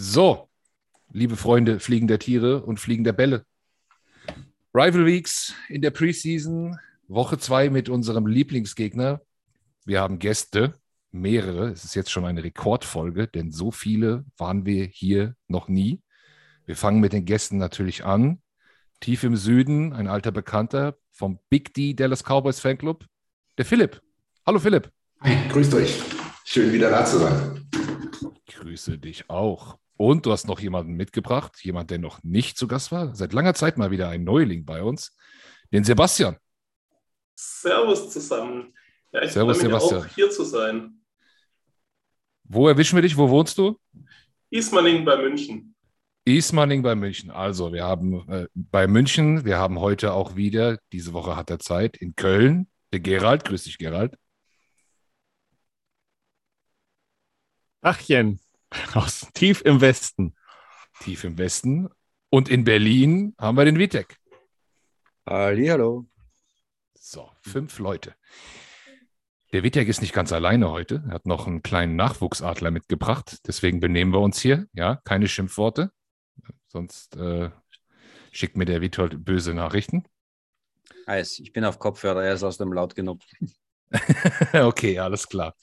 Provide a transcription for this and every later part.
So, liebe Freunde fliegender Tiere und fliegender Bälle. Rival Weeks in der Preseason, Woche 2 mit unserem Lieblingsgegner. Wir haben Gäste, mehrere. Es ist jetzt schon eine Rekordfolge, denn so viele waren wir hier noch nie. Wir fangen mit den Gästen natürlich an. Tief im Süden, ein alter Bekannter vom Big D Dallas Cowboys Fanclub, der Philipp. Hallo Philipp. Hi, grüßt euch. Schön wieder da zu sein. Ich grüße dich auch. Und du hast noch jemanden mitgebracht, jemand, der noch nicht zu Gast war. Seit langer Zeit mal wieder ein Neuling bei uns, den Sebastian. Servus zusammen. Ja, ich Servus, freue mich Sebastian. auch hier zu sein. Wo erwischen wir dich? Wo wohnst du? Ismaning bei München. Ismaning bei München. Also, wir haben äh, bei München, wir haben heute auch wieder, diese Woche hat er Zeit, in Köln, der Gerald. Grüß dich, Gerald. Achchen aus tief im Westen. Tief im Westen. Und in Berlin haben wir den Vitek. Hallo. So, fünf Leute. Der Vitek ist nicht ganz alleine heute. Er hat noch einen kleinen Nachwuchsadler mitgebracht. Deswegen benehmen wir uns hier. Ja, keine Schimpfworte. Sonst äh, schickt mir der Witold böse Nachrichten. Heiß, ich bin auf Kopfhörer, er ist aus dem Laut genug. okay, alles klar.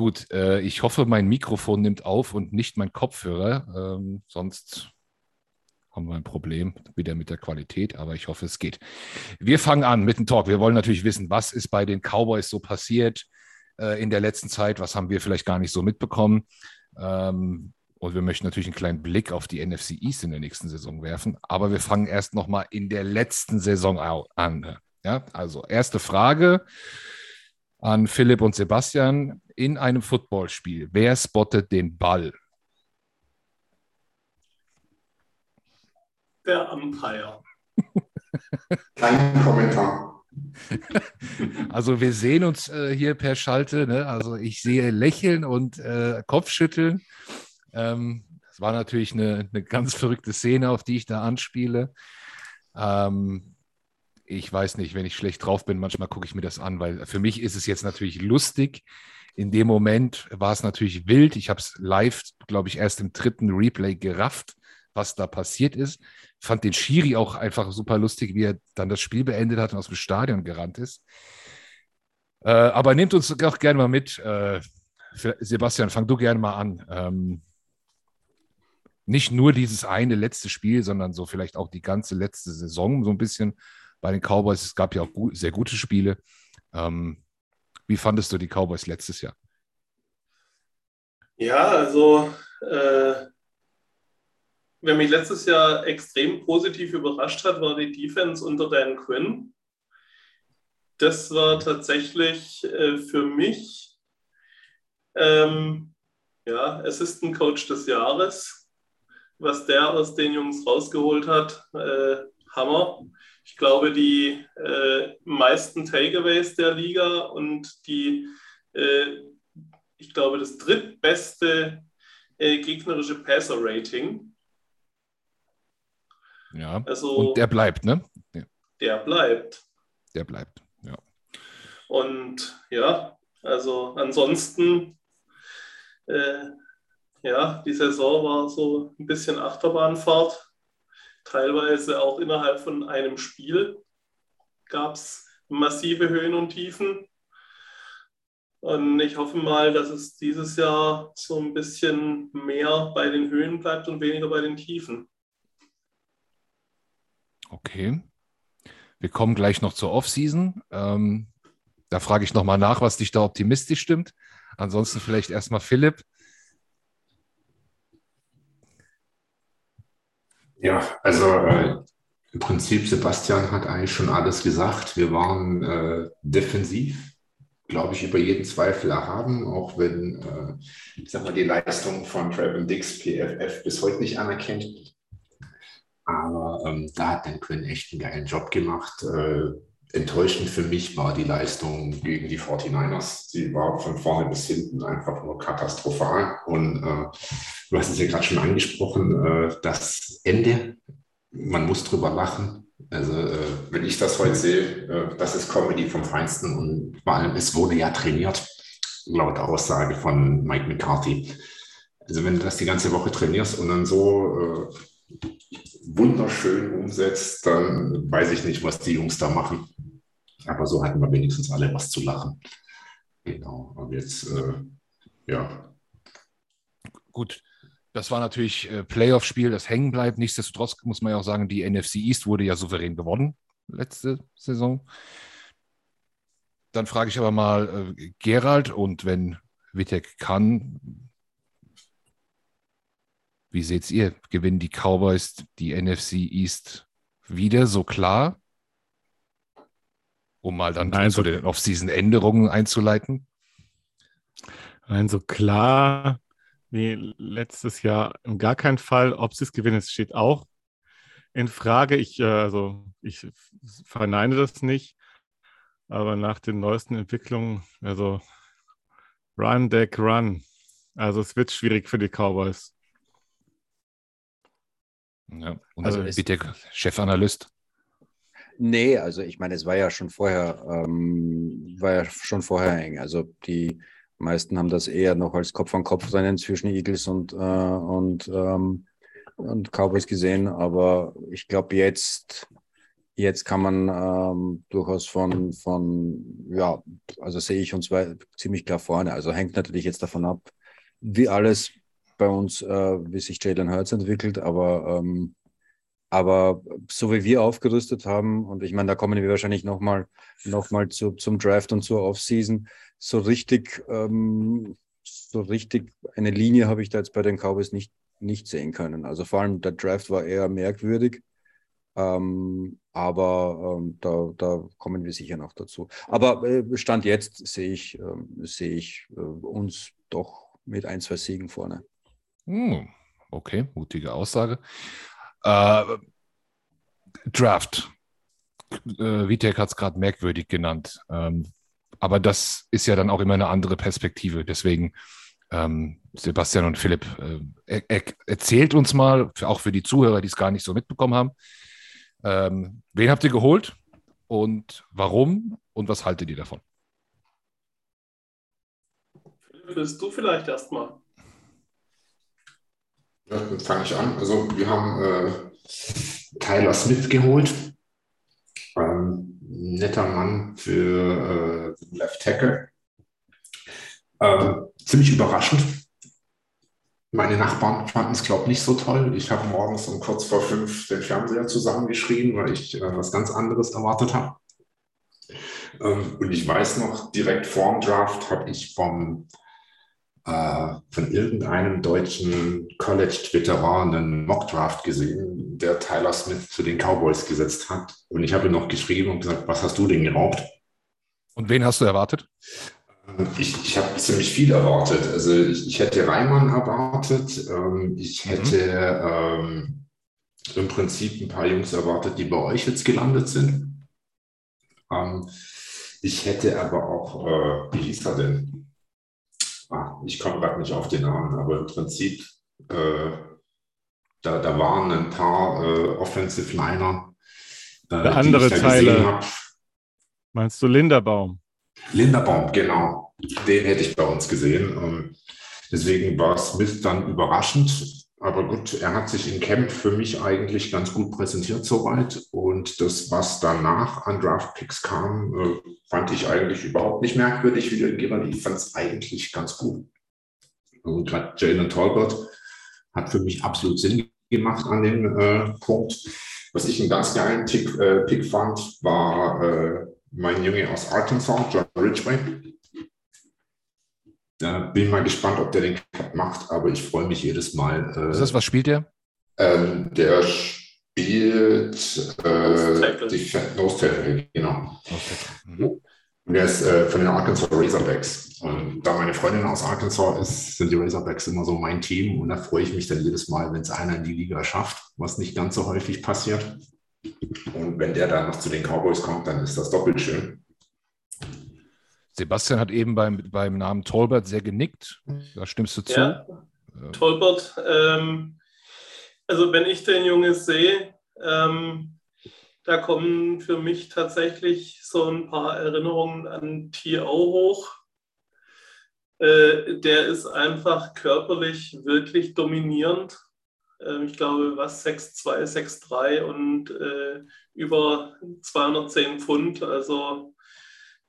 Gut, äh, ich hoffe, mein Mikrofon nimmt auf und nicht mein Kopfhörer. Ähm, sonst haben wir ein Problem wieder mit der Qualität, aber ich hoffe, es geht. Wir fangen an mit dem Talk. Wir wollen natürlich wissen, was ist bei den Cowboys so passiert äh, in der letzten Zeit? Was haben wir vielleicht gar nicht so mitbekommen? Ähm, und wir möchten natürlich einen kleinen Blick auf die NFC East in der nächsten Saison werfen. Aber wir fangen erst nochmal in der letzten Saison an. Ja, also erste Frage an Philipp und Sebastian in einem Footballspiel. Wer spottet den Ball? Der Umpire. Kein Kommentar. Also wir sehen uns äh, hier per Schalte. Ne? Also ich sehe Lächeln und äh, Kopfschütteln. Ähm, das war natürlich eine, eine, ganz verrückte Szene, auf die ich da anspiele. Ähm, ich weiß nicht, wenn ich schlecht drauf bin, manchmal gucke ich mir das an, weil für mich ist es jetzt natürlich lustig. In dem Moment war es natürlich wild. Ich habe es live, glaube ich, erst im dritten Replay gerafft, was da passiert ist. Fand den Schiri auch einfach super lustig, wie er dann das Spiel beendet hat und aus dem Stadion gerannt ist. Äh, aber nehmt uns auch gerne mal mit. Äh, Sebastian, fang du gerne mal an. Ähm, nicht nur dieses eine letzte Spiel, sondern so vielleicht auch die ganze letzte Saison so ein bisschen bei den Cowboys. Es gab ja auch gut, sehr gute Spiele. Ähm, wie fandest du die Cowboys letztes Jahr? Ja, also äh, wer mich letztes Jahr extrem positiv überrascht hat, war die Defense unter Dan Quinn. Das war tatsächlich äh, für mich ähm, ja, Assistant Coach des Jahres. Was der aus den Jungs rausgeholt hat, äh, Hammer ich glaube, die äh, meisten Takeaways der Liga und die, äh, ich glaube, das drittbeste äh, gegnerische Passer-Rating. Ja, also, und der bleibt, ne? Ja. Der bleibt. Der bleibt, ja. Und ja, also ansonsten, äh, ja, die Saison war so ein bisschen Achterbahnfahrt teilweise auch innerhalb von einem Spiel gab es massive Höhen und Tiefen. Und ich hoffe mal, dass es dieses Jahr so ein bisschen mehr bei den Höhen bleibt und weniger bei den Tiefen. Okay. Wir kommen gleich noch zur Offseason. Ähm, da frage ich nochmal nach, was dich da optimistisch stimmt. Ansonsten vielleicht erstmal Philipp. Ja, also äh, im Prinzip, Sebastian hat eigentlich schon alles gesagt. Wir waren äh, defensiv, glaube ich, über jeden Zweifel erhaben, auch wenn, äh, ich sag mal, die Leistung von Trevor Dix PFF bis heute nicht anerkennt. Aber ähm, da hat Dan Quinn echt einen geilen Job gemacht. Äh, enttäuschend für mich war die Leistung gegen die 49ers. Sie war von vorne bis hinten einfach nur katastrophal. Und äh, du hast es ja gerade schon angesprochen, äh, das Ende, man muss drüber lachen. Also äh, wenn ich das heute sehe, äh, das ist Comedy vom Feinsten und vor allem, es wurde ja trainiert, laut Aussage von Mike McCarthy. Also wenn du das die ganze Woche trainierst und dann so äh, wunderschön umsetzt, dann weiß ich nicht, was die Jungs da machen. Aber so hatten wir wenigstens alle was zu lachen. Genau. Aber jetzt, äh, ja. Gut, das war natürlich äh, Playoff-Spiel, das hängen bleibt. Nichtsdestotrotz muss man ja auch sagen, die NFC East wurde ja souverän gewonnen letzte Saison. Dann frage ich aber mal äh, Gerald und wenn Witek kann, wie seht ihr? Gewinnen die Cowboys die NFC East wieder so klar? Um mal dann Nein, zu den Off-Season-Änderungen einzuleiten. Nein, so klar wie letztes Jahr in gar keinen Fall. Ob sie es gewinnen, steht auch in Frage. Ich, äh, also, ich verneine das nicht. Aber nach den neuesten Entwicklungen, also Run, Deck, Run. Also es wird schwierig für die Cowboys. Ja, und also wie der Chefanalyst? Nee, also ich meine, es war ja schon vorher, ähm, war ja schon vorher eng. Also die meisten haben das eher noch als Kopf-an-Kopf-Rennen zwischen Eagles und, äh, und, ähm, und Cowboys gesehen. Aber ich glaube, jetzt, jetzt kann man ähm, durchaus von, von, ja, also sehe ich uns ziemlich klar vorne. Also hängt natürlich jetzt davon ab, wie alles bei uns, äh, wie sich Jalen Hurts entwickelt, aber, ähm, aber so wie wir aufgerüstet haben, und ich meine, da kommen wir wahrscheinlich nochmal noch mal zu, zum Draft und zur Offseason, so richtig, ähm, so richtig eine Linie habe ich da jetzt bei den Cowboys nicht, nicht sehen können. Also vor allem der Draft war eher merkwürdig. Ähm, aber ähm, da, da kommen wir sicher noch dazu. Aber äh, Stand jetzt sehe ich, äh, sehe ich äh, uns doch mit ein, zwei Siegen vorne. Hm, okay, mutige Aussage. Äh, Draft. Äh, Vitek hat es gerade merkwürdig genannt. Ähm, aber das ist ja dann auch immer eine andere Perspektive. Deswegen, ähm, Sebastian und Philipp, äh, er, er, erzählt uns mal, auch für die Zuhörer, die es gar nicht so mitbekommen haben, ähm, wen habt ihr geholt und warum und was haltet ihr davon? Philipp, willst du vielleicht erstmal? Ja, dann fange ich an. Also wir haben äh, Tyler Smith geholt. Ähm, netter Mann für äh, Left Tackle. Ähm, ziemlich überraschend. Meine Nachbarn fanden es, glaube ich, nicht so toll. Ich habe morgens um kurz vor fünf den Fernseher zusammengeschrien, weil ich äh, was ganz anderes erwartet habe. Ähm, und ich weiß noch, direkt vor dem Draft habe ich vom äh, von irgendeinem deutschen College-Veteran einen Mock-Draft gesehen, der Tyler Smith zu den Cowboys gesetzt hat. Und ich habe ihm noch geschrieben und gesagt, was hast du denn geraubt? Und wen hast du erwartet? Äh, ich, ich habe ziemlich viel erwartet. Also ich, ich hätte Reimann erwartet. Ähm, ich mhm. hätte mhm. ähm, im Prinzip ein paar Jungs erwartet, die bei euch jetzt gelandet sind. Ähm, ich hätte aber auch, äh, wie hieß er denn? Ah, ich komme gerade nicht auf den Namen, aber im Prinzip, äh, da, da waren ein paar äh, Offensive Liner. Äh, Der andere Teile. Meinst du Linderbaum? Linderbaum, genau. Den hätte ich bei uns gesehen. Und deswegen war Smith dann überraschend. Aber gut, er hat sich im Camp für mich eigentlich ganz gut präsentiert soweit. Und das, was danach an Draftpicks kam, äh, fand ich eigentlich überhaupt nicht merkwürdig, wie der Gerald. Ich fand es eigentlich ganz gut. Und gerade Jalen Talbot hat für mich absolut Sinn gemacht an dem äh, Punkt. Was ich einen ganz geilen Tick, äh, Pick fand, war äh, mein Junge aus Arkansas, John Ridgway. Da bin mal gespannt, ob der den Cut macht, aber ich freue mich jedes Mal. Äh, ist das, was spielt der? Ähm, der spielt äh, die Nose Tackle, genau. Mhm. Und der ist äh, von den Arkansas Razorbacks. Und da meine Freundin aus Arkansas ist, sind die Razorbacks immer so mein Team. Und da freue ich mich dann jedes Mal, wenn es einer in die Liga schafft, was nicht ganz so häufig passiert. Und wenn der dann noch zu den Cowboys kommt, dann ist das doppelt schön. Sebastian hat eben beim, beim Namen Tolbert sehr genickt. Da stimmst du zu. Ja, Tolbert, ähm, also wenn ich den Junge sehe, ähm, da kommen für mich tatsächlich so ein paar Erinnerungen an TO hoch. Äh, der ist einfach körperlich wirklich dominierend. Ähm, ich glaube, was 6'2, 6'3 und äh, über 210 Pfund. Also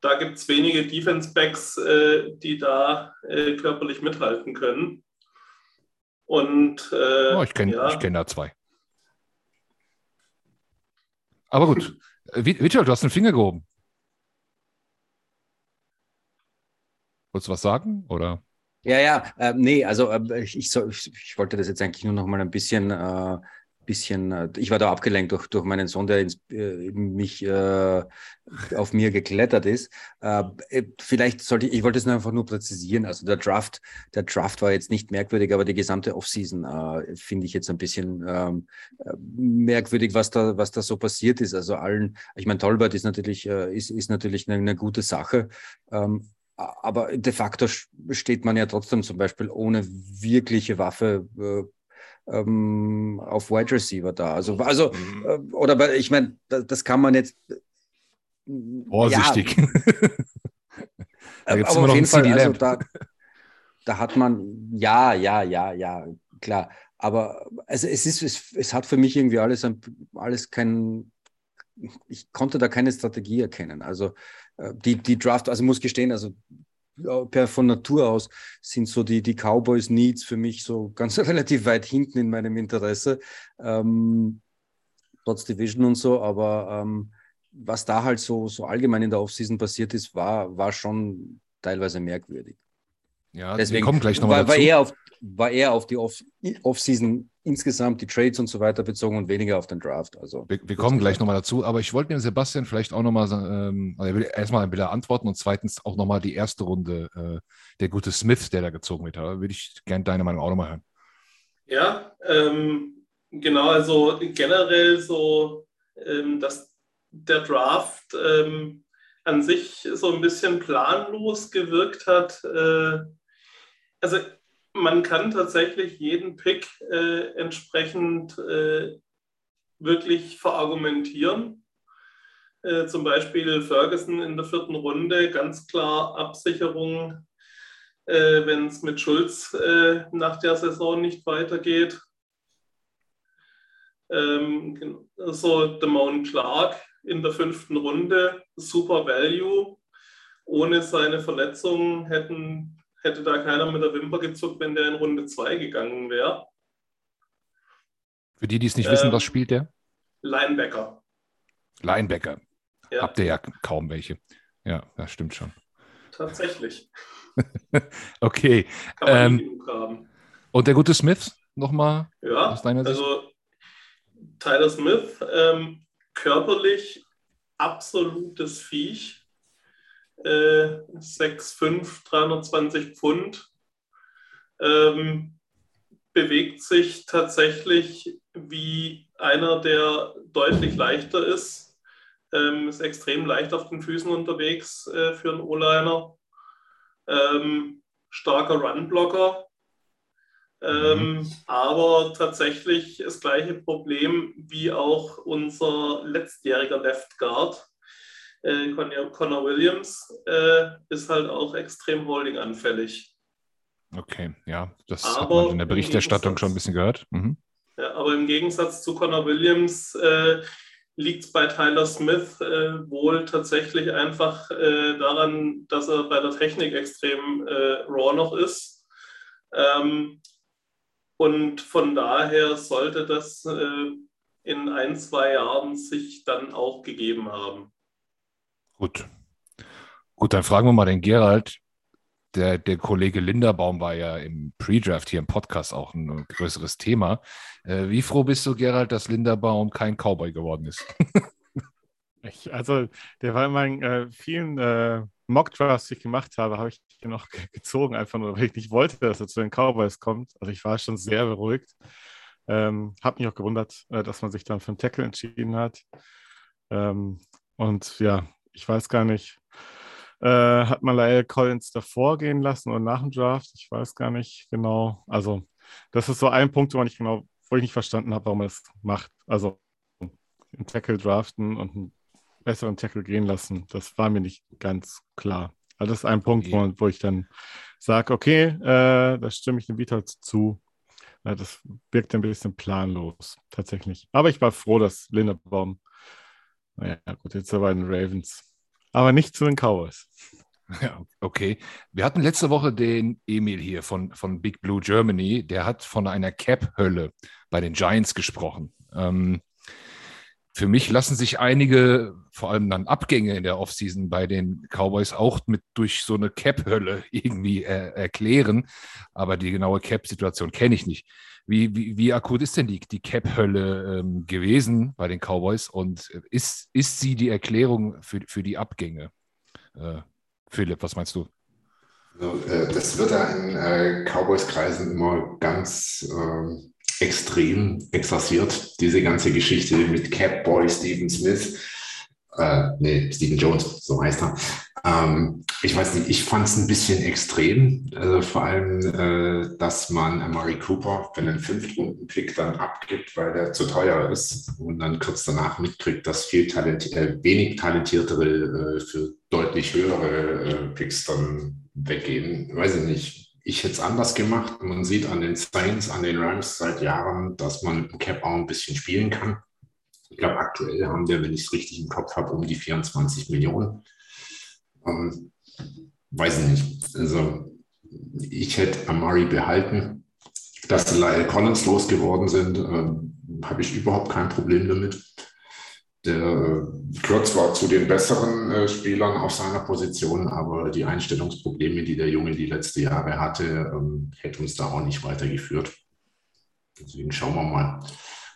da gibt es wenige Defense-Backs, äh, die da äh, körperlich mithalten können. Und äh, oh, ich kenne ja. kenn da zwei. Aber gut. Witcher, du hast den Finger gehoben. Wolltest du was sagen? Oder? Ja, ja, äh, nee, also äh, ich, ich, ich, ich, wollte das jetzt eigentlich nur noch mal ein bisschen, äh, bisschen äh, ich war da abgelenkt durch, durch meinen Sohn, der ins, äh, mich äh, auf mir geklettert ist. vielleicht sollte ich, ich wollte es einfach nur präzisieren, also der Draft, der Draft war jetzt nicht merkwürdig, aber die gesamte Offseason finde ich jetzt ein bisschen ähm, merkwürdig, was da, was da so passiert ist. Also allen, ich meine, Tolbert ist natürlich, ist, ist natürlich eine, eine gute Sache. Ähm, aber de facto steht man ja trotzdem zum Beispiel ohne wirkliche Waffe äh, ähm, auf Wide Receiver da. Also, also mhm. äh, oder ich meine, das, das, kann man jetzt. Vorsichtig. Ja, immer noch jeden Fall, also da, da hat man, ja, ja, ja, ja, klar. Aber also es ist, es, es hat für mich irgendwie alles, alles kein, ich konnte da keine Strategie erkennen. Also äh, die, die Draft, also muss gestehen, also per von Natur aus sind so die, die Cowboys Needs für mich so ganz relativ weit hinten in meinem Interesse, ähm, trotz Division und so, aber ähm, was da halt so, so allgemein in der Offseason passiert ist, war, war schon teilweise merkwürdig. Ja, deswegen kommen gleich nochmal war, war, eher auf, war eher auf die Off-Season insgesamt, die Trades und so weiter bezogen und weniger auf den Draft. Also, wir, wir kommen gleich nochmal dazu, aber ich wollte dem Sebastian vielleicht auch nochmal ähm, also erstmal ein er antworten und zweitens auch nochmal die erste Runde, äh, der gute Smith, der da gezogen wird. Da würde ich gerne deine Meinung auch nochmal hören. Ja, ähm, genau, also generell so, ähm, dass der Draft ähm, an sich so ein bisschen planlos gewirkt hat. Äh, also man kann tatsächlich jeden Pick äh, entsprechend äh, wirklich verargumentieren. Äh, zum Beispiel Ferguson in der vierten Runde, ganz klar Absicherung, äh, wenn es mit Schulz äh, nach der Saison nicht weitergeht. Ähm, so Damone Clark in der fünften Runde, super Value. Ohne seine Verletzung hätten hätte da keiner mit der Wimper gezuckt, wenn der in Runde 2 gegangen wäre. Für die, die es nicht ähm, wissen, was spielt der? Linebacker. Linebacker. Ja. Habt ihr ja kaum welche. Ja, das stimmt schon. Tatsächlich. okay. Ähm, und der gute Smith nochmal? Ja, aus deiner Sicht? also Tyler Smith, ähm, körperlich absolutes Viech äh, 6'5, 320 Pfund. Ähm, bewegt sich tatsächlich wie einer, der deutlich leichter ist. Ähm, ist extrem leicht auf den Füßen unterwegs äh, für einen O-Liner. Ähm, starker Runblocker. Ähm, mhm. Aber tatsächlich das gleiche Problem wie auch unser letztjähriger Left Guard, äh, Connor Williams äh, ist halt auch extrem holdinganfällig. Okay, ja, das aber hat man in der Berichterstattung schon ein bisschen gehört. Mhm. Ja, aber im Gegensatz zu Connor Williams äh, liegt es bei Tyler Smith äh, wohl tatsächlich einfach äh, daran, dass er bei der Technik extrem äh, raw noch ist. Ähm, und von daher sollte das äh, in ein, zwei Jahren sich dann auch gegeben haben. Gut. Gut, dann fragen wir mal den Gerald. Der, der Kollege Linderbaum war ja im Pre-Draft hier im Podcast auch ein größeres Thema. Äh, wie froh bist du, Gerald, dass Linderbaum kein Cowboy geworden ist? ich, also, der war in meinen äh, vielen äh, Mock-Drafts, die ich gemacht habe, habe ich den noch gezogen, einfach nur, weil ich nicht wollte, dass er zu den Cowboys kommt. Also, ich war schon sehr beruhigt. Ähm, habe mich auch gewundert, äh, dass man sich dann für einen Tackle entschieden hat. Ähm, und ja, ich weiß gar nicht, äh, hat man Lyle Collins davor gehen lassen oder nach dem Draft? Ich weiß gar nicht genau. Also, das ist so ein Punkt, wo ich genau, wo ich nicht verstanden habe, warum er es macht. Also einen Tackle draften und einen besseren Tackle gehen lassen, das war mir nicht ganz klar. Also das ist ein Punkt, wo, wo ich dann sage, okay, äh, da stimme ich dem Vitold zu. Ja, das wirkt ein bisschen planlos, tatsächlich. Aber ich war froh, dass Lindebaum, naja, gut, jetzt aber den Ravens, aber nicht zu den Cowboys. Ja, okay. Wir hatten letzte Woche den Emil hier von, von Big Blue Germany. Der hat von einer Cap-Hölle bei den Giants gesprochen. Ähm, für mich lassen sich einige, vor allem dann Abgänge in der Offseason bei den Cowboys auch mit durch so eine Cap-Hölle irgendwie äh, erklären. Aber die genaue Cap-Situation kenne ich nicht. Wie, wie, wie, akut ist denn die, die Cap-Hölle ähm, gewesen bei den Cowboys und ist, ist sie die Erklärung für, für die Abgänge? Äh, Philipp, was meinst du? Also, äh, das wird ja in äh, Cowboys-Kreisen immer ganz äh, extrem exerziert, diese ganze Geschichte mit Catboy Stephen Smith. Äh, nee, Stephen Jones, so heißt er. Ähm, ich weiß nicht, ich fand es ein bisschen extrem. Also vor allem, äh, dass man Amari Cooper, wenn ein Fünftrunden-Pick dann abgibt, weil der zu teuer ist und dann kurz danach mitkriegt, dass viel talenti äh, wenig talentiertere äh, für deutlich höhere äh, Picks dann weggehen. Weiß ich nicht ich hätte es anders gemacht. Man sieht an den Saints, an den Rams seit Jahren, dass man mit dem Cap auch ein bisschen spielen kann. Ich glaube, aktuell haben wir, wenn ich es richtig im Kopf habe, um die 24 Millionen. Ähm, weiß ich nicht. Also, ich hätte Amari behalten. Dass die Lyle Collins losgeworden sind, äh, habe ich überhaupt kein Problem damit. Der gehört zwar zu den besseren äh, Spielern auf seiner Position, aber die Einstellungsprobleme, die der Junge die letzten Jahre hatte, ähm, hätte uns da auch nicht weitergeführt. Deswegen schauen wir mal,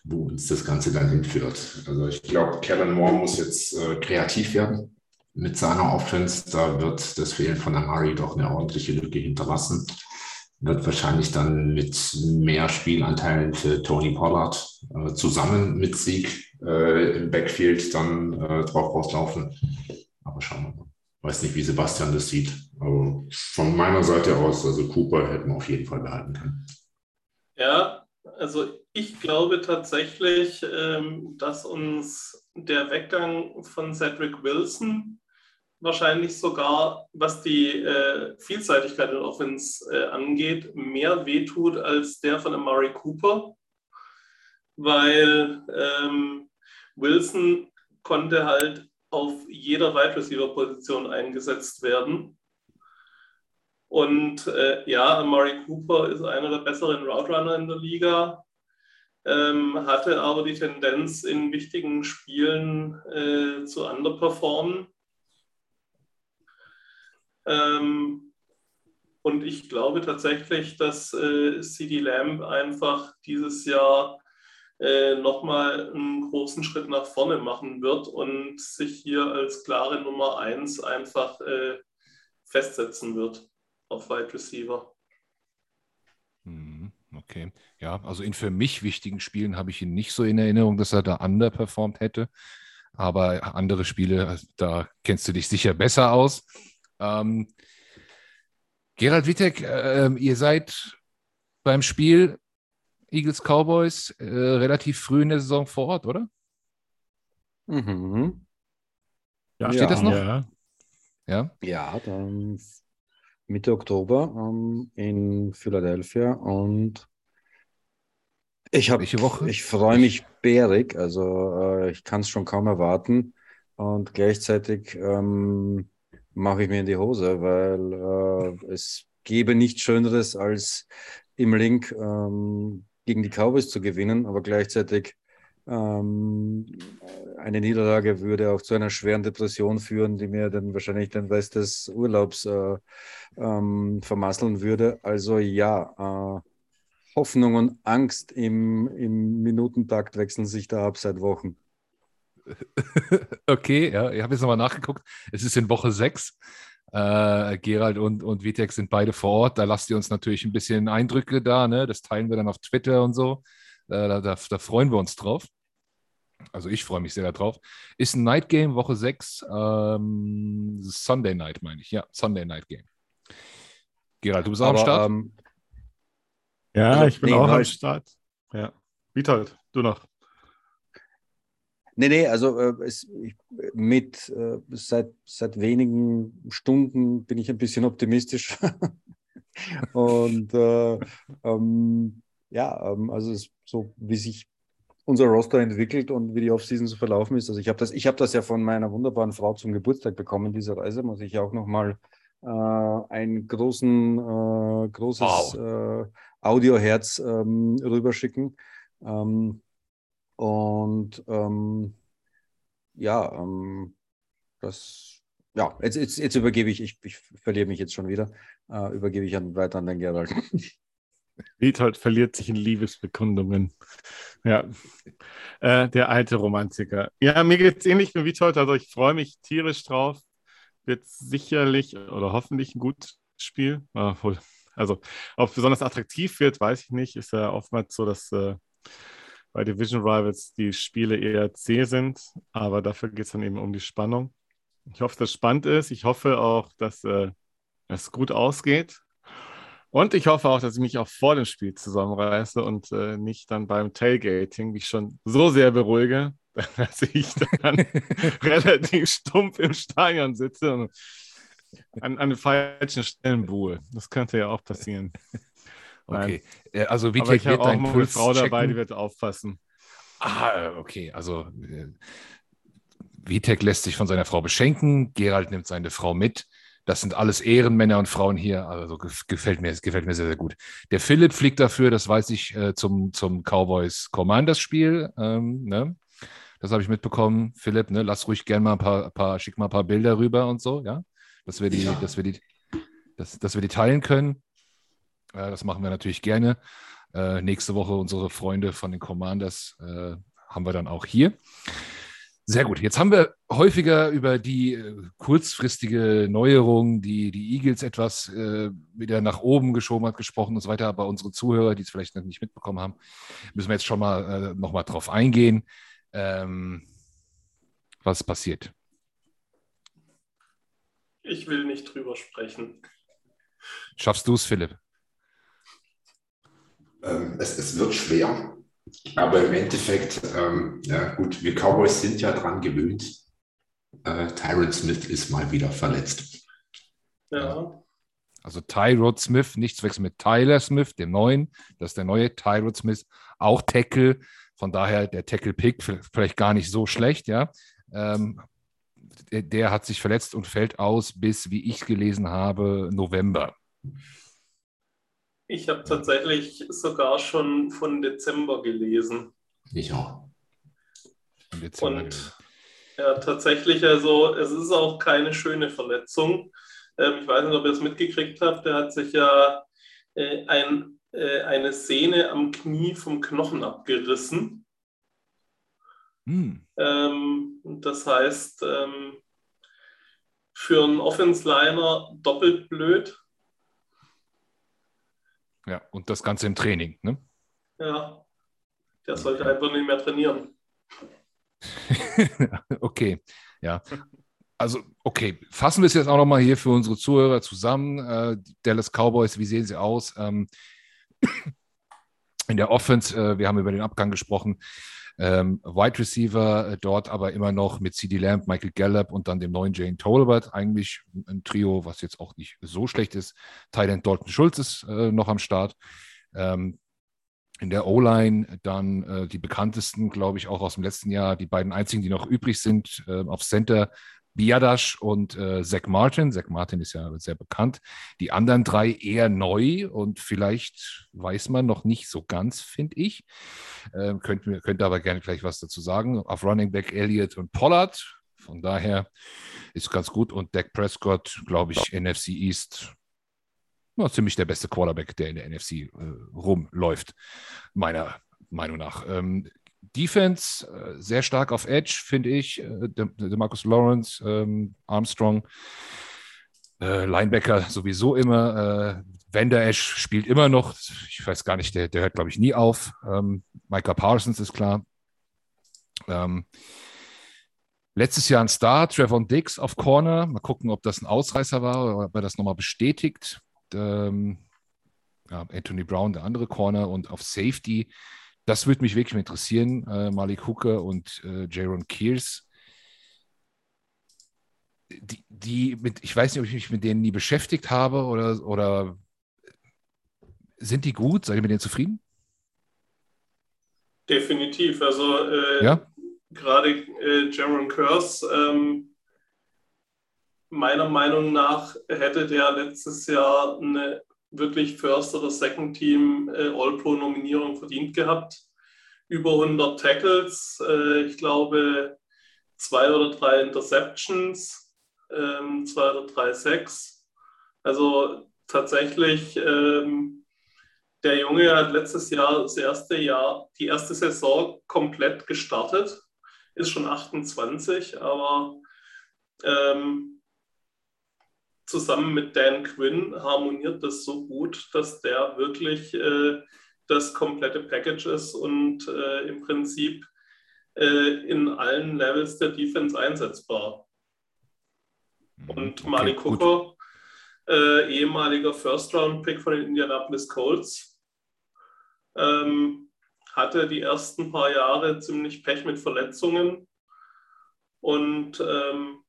wo uns das Ganze dann hinführt. Also ich glaube, Kellen Moore muss jetzt äh, kreativ werden mit seiner Offense. Da wird das Fehlen von Amari doch eine ordentliche Lücke hinterlassen wird wahrscheinlich dann mit mehr Spielanteilen für Tony Pollard äh, zusammen mit Sieg äh, im Backfield dann äh, drauf rauslaufen. Aber schauen wir mal. Weiß nicht, wie Sebastian das sieht. Aber von meiner Seite aus, also Cooper hätten wir auf jeden Fall behalten können. Ja, also ich glaube tatsächlich, ähm, dass uns der Weggang von Cedric Wilson wahrscheinlich sogar, was die äh, Vielseitigkeit in Offense äh, angeht, mehr wehtut als der von Amari Cooper, weil ähm, Wilson konnte halt auf jeder Wide Receiver Position eingesetzt werden. Und äh, ja, Amari Cooper ist einer der besseren Route Runner in der Liga, ähm, hatte aber die Tendenz, in wichtigen Spielen äh, zu underperformen. Ähm, und ich glaube tatsächlich, dass äh, CD Lamb einfach dieses Jahr äh, nochmal einen großen Schritt nach vorne machen wird und sich hier als klare Nummer 1 einfach äh, festsetzen wird auf Wide Receiver. Mhm, okay, ja, also in für mich wichtigen Spielen habe ich ihn nicht so in Erinnerung, dass er da underperformt hätte. Aber andere Spiele, da kennst du dich sicher besser aus. Ähm, Gerald Wittek, äh, ihr seid beim Spiel Eagles Cowboys äh, relativ früh in der Saison vor Ort, oder? Mhm. Ja, Steht ja. das noch? Ja, ja. ja dann Mitte Oktober ähm, in Philadelphia und ich habe, ich freue mich bärig, also äh, ich kann es schon kaum erwarten und gleichzeitig ähm, mache ich mir in die Hose, weil äh, es gäbe nichts Schöneres als im Link ähm, gegen die Cowboys zu gewinnen, aber gleichzeitig ähm, eine Niederlage würde auch zu einer schweren Depression führen, die mir dann wahrscheinlich den Rest des Urlaubs äh, ähm, vermasseln würde. Also ja, äh, Hoffnung und Angst im, im Minutentakt wechseln sich da ab seit Wochen. okay, ja, ich habe jetzt nochmal nachgeguckt. Es ist in Woche 6. Äh, Gerald und, und Vitek sind beide vor Ort. Da lasst ihr uns natürlich ein bisschen Eindrücke da. Ne? Das teilen wir dann auf Twitter und so. Äh, da, da, da, freuen wir uns drauf. Also ich freue mich sehr darauf. Ist ein Night Game, Woche 6. Ähm, Sunday Night, meine ich. Ja, Sunday Night Game. Gerald, du bist auch am Start? Ähm, ja, also, ich bin nee, auch am Start. Ja. Witold, du noch. Nee, nee, also äh, es, ich, mit äh, seit, seit wenigen Stunden bin ich ein bisschen optimistisch. Und äh, ähm, ja, ähm, also es, so wie sich unser Roster entwickelt und wie die Offseason so verlaufen ist. Also ich habe das, ich habe das ja von meiner wunderbaren Frau zum Geburtstag bekommen, diese Reise, muss ich auch nochmal äh, ein großen, äh, großes wow. äh, Audioherz ähm, rüberschicken. Ähm, und ähm, ja, ähm, das, ja, jetzt, jetzt, jetzt übergebe ich, ich, ich verliere mich jetzt schon wieder, äh, übergebe ich an, weiter an den Gerald. Witold verliert sich in Liebesbekundungen. Ja, äh, der alte Romantiker. Ja, mir geht es ähnlich wie Witold, also ich freue mich tierisch drauf. Wird sicherlich oder hoffentlich ein gutes Spiel. Also, ob es besonders attraktiv wird, weiß ich nicht. Ist ja oftmals so, dass äh, bei Division Rivals die Spiele eher zäh sind, aber dafür geht es dann eben um die Spannung. Ich hoffe, dass es spannend ist. Ich hoffe auch, dass äh, es gut ausgeht. Und ich hoffe auch, dass ich mich auch vor dem Spiel zusammenreiße und äh, nicht dann beim Tailgating mich schon so sehr beruhige, dass ich dann relativ stumpf im Stadion sitze und an, an den falschen Stellen buhe. Das könnte ja auch passieren. Okay, äh, also wie wird dein Puls eine Frau checken? dabei, die wird aufpassen. Ah, okay, also äh, Vitek lässt sich von seiner Frau beschenken, Gerald nimmt seine Frau mit. Das sind alles Ehrenmänner und Frauen hier. Also gefällt mir, gefällt mir sehr, sehr gut. Der Philipp fliegt dafür, das weiß ich, äh, zum, zum Cowboys Commanders Spiel. Ähm, ne? Das habe ich mitbekommen. Philipp, ne, lass ruhig gerne mal ein paar, paar, schick mal ein paar Bilder rüber und so, ja. Dass wir die, ja. dass wir die, dass, dass wir die teilen können. Das machen wir natürlich gerne. Äh, nächste Woche unsere Freunde von den Commanders äh, haben wir dann auch hier. Sehr gut. Jetzt haben wir häufiger über die äh, kurzfristige Neuerung, die die Eagles etwas äh, wieder nach oben geschoben hat, gesprochen und so weiter. Aber unsere Zuhörer, die es vielleicht noch nicht mitbekommen haben, müssen wir jetzt schon mal äh, noch mal drauf eingehen. Ähm, was passiert? Ich will nicht drüber sprechen. Schaffst du es, Philipp? Ähm, es, es wird schwer, aber im Endeffekt, ähm, ja gut, wir Cowboys sind ja dran gewöhnt. Äh, Tyron Smith ist mal wieder verletzt. Ja. Also Tyrod Smith, nicht zu wechseln mit Tyler Smith, dem neuen. Das ist der neue Tyrod Smith, auch Tackle. Von daher der Tackle-Pick vielleicht gar nicht so schlecht, ja. Ähm, der, der, hat sich verletzt und fällt aus bis, wie ich gelesen habe, November. Ich habe tatsächlich sogar schon von Dezember gelesen. Ich auch. Und ja, tatsächlich, also es ist auch keine schöne Verletzung. Ähm, ich weiß nicht, ob ihr es mitgekriegt habt. Der hat sich ja äh, ein, äh, eine Sehne am Knie vom Knochen abgerissen. Hm. Ähm, das heißt, ähm, für einen Offense-Liner doppelt blöd. Ja, und das Ganze im Training, ne? Ja, der sollte einfach nicht mehr trainieren. okay, ja. Also, okay, fassen wir es jetzt auch nochmal hier für unsere Zuhörer zusammen. Äh, Dallas Cowboys, wie sehen sie aus? Ähm, in der Offense, äh, wir haben über den Abgang gesprochen. Ähm, Wide Receiver äh, dort aber immer noch mit CD Lamb, Michael Gallup und dann dem neuen Jane Tolbert. Eigentlich ein Trio, was jetzt auch nicht so schlecht ist. Thailand Dalton Schulz ist äh, noch am Start. Ähm, in der O-Line dann äh, die bekanntesten, glaube ich, auch aus dem letzten Jahr, die beiden einzigen, die noch übrig sind, äh, auf Center Biadasch und äh, Zach Martin. Zach Martin ist ja sehr bekannt. Die anderen drei eher neu und vielleicht weiß man noch nicht so ganz, finde ich. Ähm, könnte, könnte aber gerne gleich was dazu sagen. Auf Running Back Elliott und Pollard. Von daher ist ganz gut. Und Dak Prescott, glaube ich, NFC East. Ja, ziemlich der beste Quarterback, der in der NFC äh, rumläuft, meiner Meinung nach. Ähm, Defense äh, sehr stark auf Edge, finde ich. Äh, der, Marcus Lawrence, ähm, Armstrong, äh, Linebacker sowieso immer. Äh, Vander Esch spielt immer noch. Ich weiß gar nicht, der, der hört, glaube ich, nie auf. Ähm, Micah Parsons ist klar. Ähm, letztes Jahr ein Star, Trevor Dix auf Corner. Mal gucken, ob das ein Ausreißer war oder ob er das nochmal bestätigt. Ähm, ja, Anthony Brown, der andere Corner und auf Safety das würde mich wirklich interessieren. Äh, Malik Hooker und äh, Jaron Kears. Die, die mit, ich weiß nicht, ob ich mich mit denen nie beschäftigt habe oder, oder sind die gut? Seid ihr mit denen zufrieden? Definitiv. Also äh, Ja? gerade äh, Jaron Curse, ähm, meiner Meinung nach hätte der letztes Jahr eine wirklich First- oder Second-Team äh, All-Pro-Nominierung verdient gehabt. Über 100 Tackles, äh, ich glaube zwei oder drei Interceptions, ähm, zwei oder drei Sacks. Also tatsächlich, ähm, der Junge hat letztes Jahr das erste Jahr, die erste Saison komplett gestartet, ist schon 28, aber ähm, zusammen mit Dan Quinn harmoniert das so gut, dass der wirklich äh, das komplette Package ist und äh, im Prinzip äh, in allen Levels der Defense einsetzbar. Und Okay, Malik. Hooker, äh, ehemaliger First-Round-Pick von den Indianapolis Colts, ähm, hatte die ersten paar Jahre ziemlich Pech mit Verletzungen und ähm,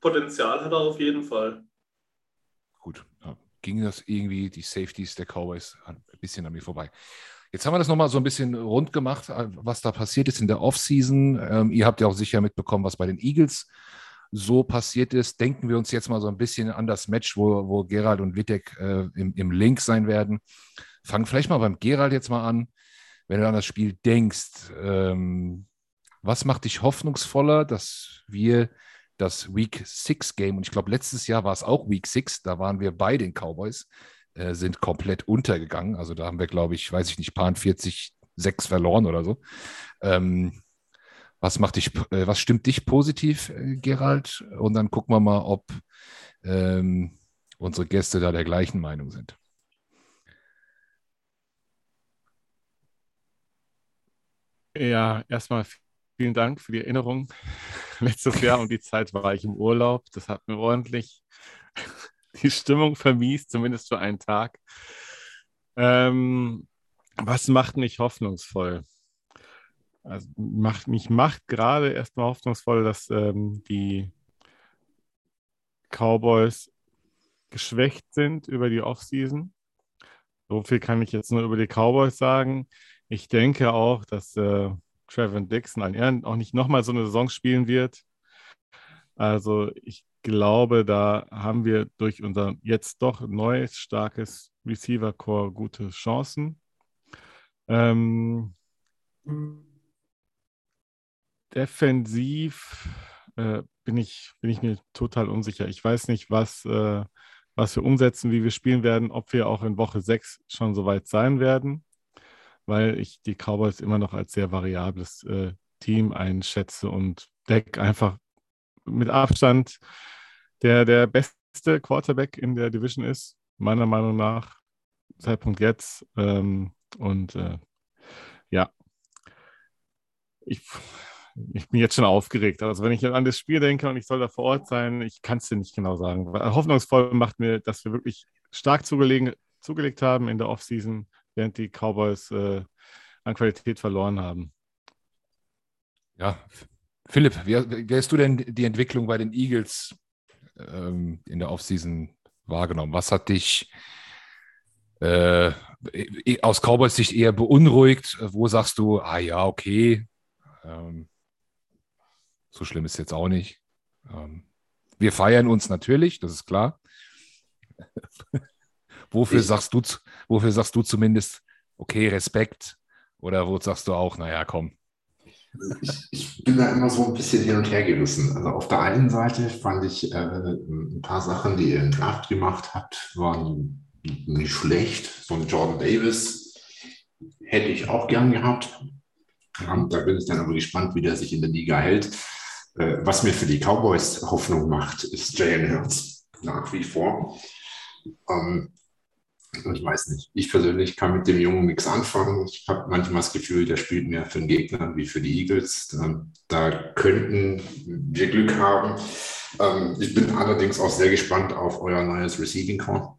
Potenzial hat er auf jeden Fall. Ging das irgendwie, die Safeties der Cowboys, ein bisschen an mir vorbei. Jetzt haben wir das nochmal so ein bisschen rund gemacht, äh, was da passiert ist in der Offseason. Ähm, ihr habt ja auch sicher mitbekommen, was bei den Eagles so passiert ist. Denken wir uns jetzt mal so ein bisschen an das Match, wo, wo Gerald und Wittek äh, im, im Link sein werden. Fangen vielleicht mal beim Gerald jetzt mal an. Wenn du an das Spiel denkst, ähm, was macht dich hoffnungsvoller, dass wir das Week 6 Game, und ich glaube, letztes Jahr war es auch Week 6, da waren wir bei den Cowboys, äh, sind komplett untergegangen. Also da haben wir, glaube ich, weiß ich nicht, paar 40, 6 verloren oder so. Ähm, was macht dich, äh, was stimmt dich positiv, äh, Gerald? Und dann gucken wir mal, ob ähm, unsere Gäste da der gleichen Meinung sind. Ja, erstmal vielen Dank für die Erinnerung. Letztes Jahr um die Zeit war ich im Urlaub. Das hat mir ordentlich die Stimmung vermiest, zumindest für einen Tag. Ähm, was macht mich hoffnungsvoll? Also macht, mich macht gerade erstmal hoffnungsvoll, dass ähm, die Cowboys geschwächt sind über die Offseason. So viel kann ich jetzt nur über die Cowboys sagen. Ich denke auch, dass äh, Trevor Dixon an Ehren auch nicht nochmal so eine Saison spielen wird. Also ich glaube, da haben wir durch unser jetzt doch neues, starkes Receiver-Core gute Chancen. Ähm, defensiv äh, bin ich, bin ich mir total unsicher. Ich weiß nicht, was, äh, was wir umsetzen, wie wir spielen werden, ob wir auch in Woche 6 schon so weit sein werden, weil ich die Cowboys immer noch als sehr variables äh, Team einschätze und Deck einfach mit Abstand der, der beste Quarterback in der Division ist, meiner Meinung nach, Zeitpunkt jetzt. Ähm, und äh, ja, ich, ich bin jetzt schon aufgeregt. Also wenn ich an das Spiel denke und ich soll da vor Ort sein, ich kann es dir nicht genau sagen. Hoffnungsvoll macht mir, dass wir wirklich stark zugelegen, zugelegt haben in der Offseason, während die Cowboys äh, an Qualität verloren haben. Ja, Philipp, wie, wie hast du denn die Entwicklung bei den Eagles ähm, in der Offseason wahrgenommen? Was hat dich äh, aus Cowboys Sicht eher beunruhigt? Wo sagst du, ah ja, okay, ähm, so schlimm ist jetzt auch nicht. Ähm, wir feiern uns natürlich, das ist klar. Wofür, Ich- sagst du, wofür sagst du zumindest, okay, Respekt? Oder wo sagst du auch, naja, komm. Ich, ich bin da immer so ein bisschen hin und her gerissen. Also auf der einen Seite fand ich äh, ein paar Sachen, die er im Draft gemacht hat, waren nicht schlecht. So ein Jordan Davis hätte ich auch gern gehabt. Ähm, da bin ich dann aber gespannt, wie der sich in der Liga hält. Äh, was mir für die Cowboys Hoffnung macht, ist Jalen Hurts nach wie vor. Ähm, ich weiß nicht. Ich persönlich kann mit dem Jungen nichts anfangen. Ich habe manchmal das Gefühl, der spielt mehr für den Gegner wie für die Eagles. Da, da könnten wir Glück haben. Ähm, ich bin allerdings auch sehr gespannt auf euer neues Receiving Core.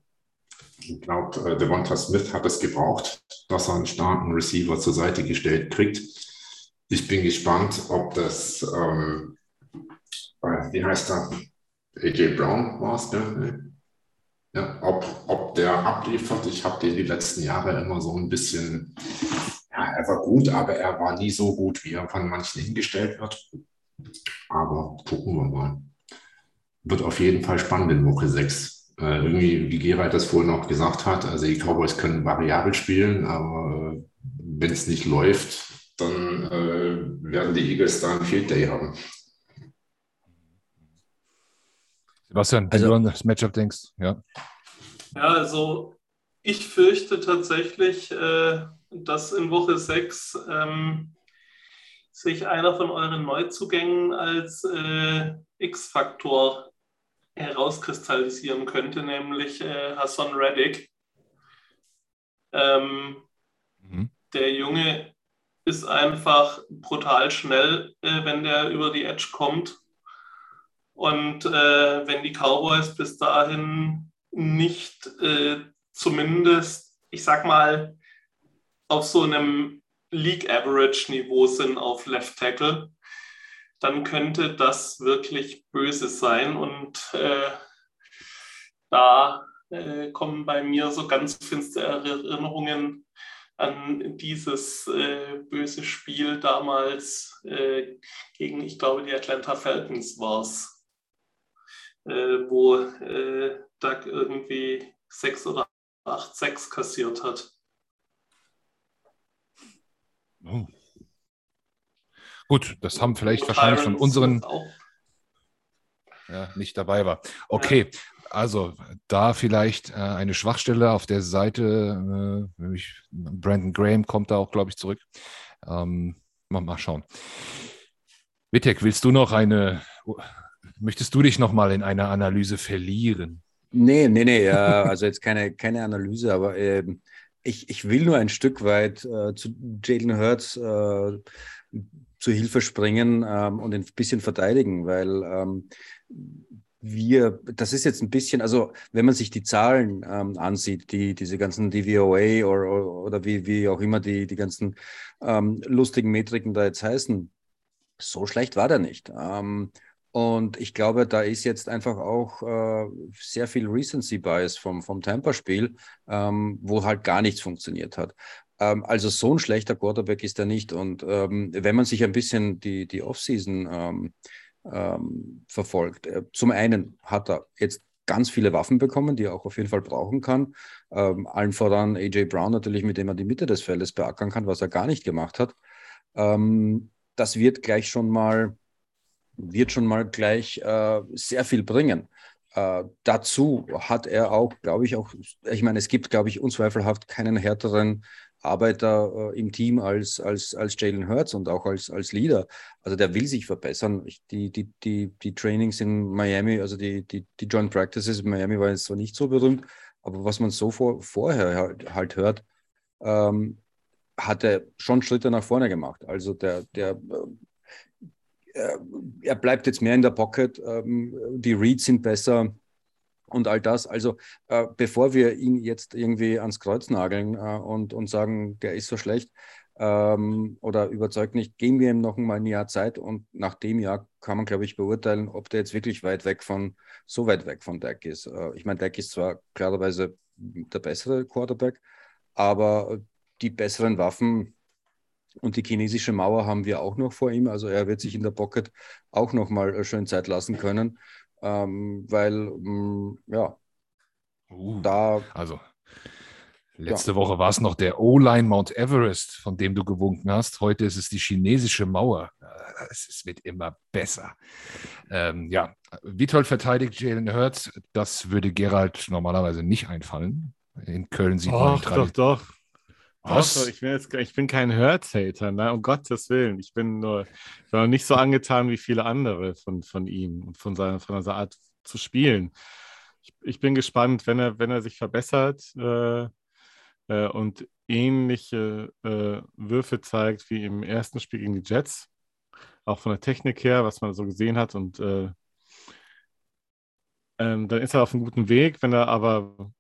Ich glaube, äh, Devonta Smith hat es gebraucht, dass er einen starken Receiver zur Seite gestellt kriegt. Ich bin gespannt, ob das, ähm, äh, wie heißt er, AJ Brown war es, ne? Ja, ob, ob der abliefert. Ich habe den die letzten Jahre immer so ein bisschen, ja, er war gut, aber er war nie so gut, wie er von manchen hingestellt wird. Aber gucken wir mal. Wird auf jeden Fall spannend in Woche 6. Äh, irgendwie, wie Gerald das vorhin auch gesagt hat, also die Cowboys können variabel spielen, aber äh, wenn es nicht läuft, dann äh, werden die Eagles da einen Field Day haben. Sebastian, wenn Also- du an das Matchup denkst, ja. Ja, also ich fürchte tatsächlich, äh, dass in Woche 6 ähm, sich einer von euren Neuzugängen als äh, X-Faktor herauskristallisieren könnte, nämlich äh, Hassan Reddick. Ähm, Mhm. der Junge ist einfach brutal schnell, äh, wenn der über die Edge kommt. Und äh, wenn die Cowboys bis dahin nicht äh, zumindest, ich sag mal, auf so einem League Average Niveau sind auf Left Tackle, dann könnte das wirklich böse sein. Und äh, da äh, kommen bei mir so ganz finstere Erinnerungen an dieses äh, böse Spiel damals äh, gegen, ich glaube, die Atlanta Falcons war es, wo äh, Doug irgendwie sechs oder acht Sechs kassiert hat. Oh. Gut, das haben vielleicht wahrscheinlich von Tyron unseren ja, nicht dabei war. Okay, also da vielleicht äh, eine Schwachstelle auf der Seite. Äh, nämlich Brandon Graham kommt da auch, glaube ich, zurück. Ähm, mal, mal schauen. Wittek, willst du noch eine, möchtest du dich noch mal in einer Analyse verlieren? Nee, nee, nee, also jetzt keine, keine Analyse, aber ähm, ich, ich will nur ein Stück weit äh, zu Jalen Hurts äh, zu Hilfe springen ähm, und ein bisschen verteidigen, weil ähm, wir, das ist jetzt ein bisschen, also wenn man sich die Zahlen ähm, ansieht, die, diese ganzen DVOA oder, oder wie, wie auch immer die, die ganzen ähm, lustigen Metriken da jetzt heißen, so schlecht war der nicht. Ähm, und ich glaube, da ist jetzt einfach auch äh, sehr viel Recency Bias vom, vom Tampa-Spiel, ähm, wo halt gar nichts funktioniert hat. Ähm, also so ein schlechter Quarterback ist er nicht. Und ähm, wenn man sich ein bisschen die, die Offseason ähm, ähm, verfolgt, äh, zum einen hat er jetzt ganz viele Waffen bekommen, die er auch auf jeden Fall brauchen kann. Ähm, allen voran AJ Brown natürlich, mit dem er die Mitte des Feldes beackern kann, was er gar nicht gemacht hat. Ähm, das wird gleich schon mal wird schon mal gleich äh, sehr viel bringen. Äh, dazu hat er auch, glaube ich, auch, ich meine, es gibt, glaube ich, unzweifelhaft keinen härteren Arbeiter äh, im Team als, als, als Jalen Hurts und auch als, als Leader. Also der will sich verbessern. Ich, die, die, die, die Trainings in Miami, also die, die, die Joint Practices in Miami waren jetzt zwar nicht so berühmt, aber was man so vor, vorher halt, halt hört, ähm, hat er schon Schritte nach vorne gemacht. Also der, der äh, er bleibt jetzt mehr in der Pocket, ähm, die Reads sind besser und all das. Also äh, bevor wir ihn jetzt irgendwie ans Kreuz nageln äh, und, und sagen, der ist so schlecht ähm, oder überzeugt nicht, geben wir ihm noch mal ein Jahr Zeit und nach dem Jahr kann man, glaube ich, beurteilen, ob der jetzt wirklich weit weg von, so weit weg von Dak ist. Äh, ich meine, Dak ist zwar klarerweise der bessere Quarterback, aber die besseren Waffen und die chinesische Mauer haben wir auch noch vor ihm. Also er wird sich in der Pocket auch noch mal schön Zeit lassen können, ähm, weil mh, ja, Uh, da also, letzte Woche war es noch der O-Line Mount Everest, von dem du gewunken hast. Heute ist es die chinesische Mauer. Äh, Es, wird immer besser. Ähm, ja, wie toll verteidigt Jalen Hurts. Das würde Gerald normalerweise nicht einfallen. In Köln sieht man Doch, doch, doch. Was? Doch, ich, bin jetzt, ich bin kein Hurts-Hater, ne? um Gottes Willen. Ich bin nur ich noch nicht so angetan wie viele andere von, von ihm und von seiner, von seiner Art zu spielen. Ich, ich bin gespannt, wenn er, wenn er sich verbessert äh, äh, und ähnliche äh, Würfe zeigt wie im ersten Spiel gegen die Jets, auch von der Technik her, was man so gesehen hat. Und äh, ähm, dann ist er auf einem guten Weg. Wenn er aber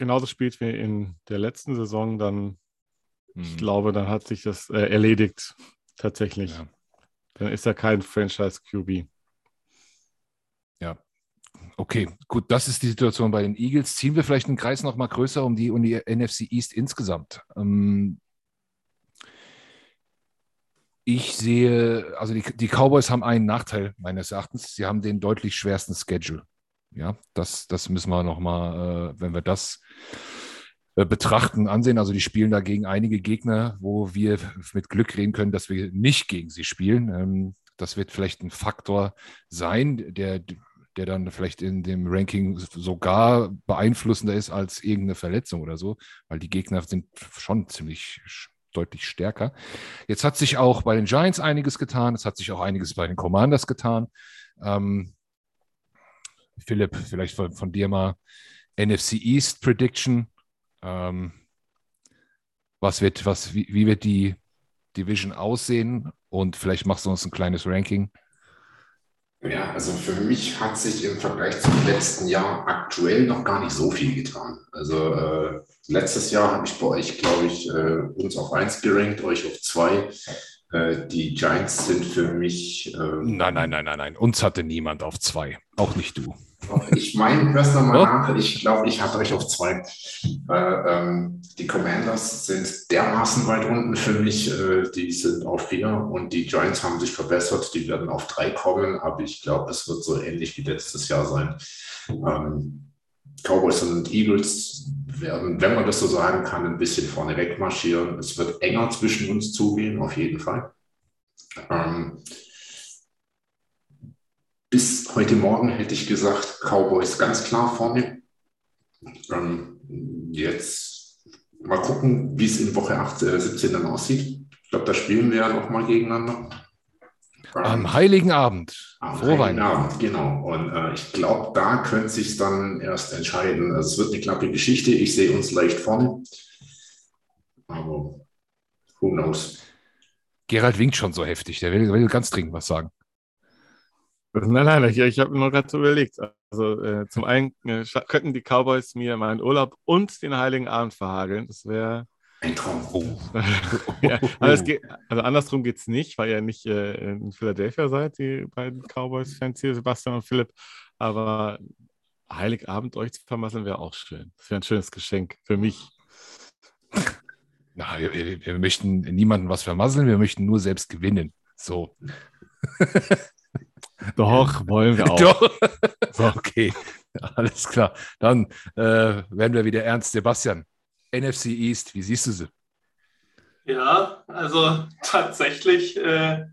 genauso spielt wie in der letzten Saison, dann, ich Hm. glaube, dann hat sich das äh, erledigt. Tatsächlich. Ja. Dann ist er kein Franchise-QB. Okay, gut, das ist die Situation bei den Eagles. Ziehen wir vielleicht den Kreis noch mal größer um die, um die NFC East insgesamt. Ähm, ich sehe, also die, die Cowboys haben einen Nachteil meines Erachtens. Sie haben den deutlich schwersten Schedule. Ja, das, das müssen wir noch mal, äh, wenn wir das äh, betrachten, ansehen. Also die spielen dagegen einige Gegner, wo wir mit Glück reden können, dass wir nicht gegen sie spielen. Ähm, das wird vielleicht ein Faktor sein, der der dann vielleicht in dem Ranking sogar beeinflussender ist als irgendeine Verletzung oder so, weil die Gegner sind schon ziemlich deutlich stärker. Jetzt hat sich auch bei den Giants einiges getan, es hat sich auch einiges bei den Commanders getan. Ähm, Philipp, vielleicht von, von, dir mal NFC East Prediction. Ähm, was wird, was, wie, wie wird die Division aussehen? Und vielleicht machst du uns ein kleines Ranking. Ja, also für mich hat sich im Vergleich zum letzten Jahr aktuell noch gar nicht so viel getan. Also äh, letztes Jahr habe ich bei euch, glaube ich, äh, uns auf 1 gerankt, euch auf 2. Äh, die Giants sind für mich. nein, nein, nein, nein, nein. Uns hatte niemand auf 2. Auch nicht du. Ich meine, oh. nach. Ich glaube, ich hatte euch auf 2. Ähm, die Commanders sind dermaßen weit unten für mich. Äh, die sind auf 4 und die Giants haben sich verbessert. Die werden auf 3 kommen, aber ich glaube, es wird so ähnlich wie letztes Jahr sein. Ähm, Cowboys und Eagles werden, wenn man das so sagen kann, ein bisschen vorne weg marschieren. Es wird enger zwischen uns zugehen, auf jeden Fall. Ähm, bis heute Morgen hätte ich gesagt, Cowboys ganz klar vorne. Ähm, jetzt mal gucken, wie es in Woche 8, äh, 17 dann aussieht. Ich glaube, da spielen wir ja nochmal gegeneinander. Am Heiligen Abend. Am Frohe Heiligen Abend, genau. Und äh, ich glaube, da könnte sich dann erst entscheiden. Also, es wird eine knappe Geschichte. Ich sehe uns leicht vorne. Aber who knows? Gerald winkt schon so heftig. Der will, will ganz dringend was sagen. Nein, nein, ich, ich habe nur gerade so überlegt. Also äh, zum einen äh, könnten die Cowboys mir meinen Urlaub und den Heiligen Abend verhageln. Das wäre ein Traum. Oh. ja, also, geht, also, andersrum geht es nicht, weil ihr nicht äh, in Philadelphia seid, die beiden Cowboys-Fans hier, Sebastian und Philipp. Aber Heiligabend euch zu vermasseln wäre auch schön. Das wäre ein schönes Geschenk für mich. Na, wir, wir, möchten niemandem was vermasseln, wir möchten nur selbst gewinnen. So. Doch, wollen wir auch. Doch. Okay, alles klar. Dann äh, werden wir wieder ernst. Sebastian, NFC East, wie siehst du sie? Ja, also tatsächlich, äh,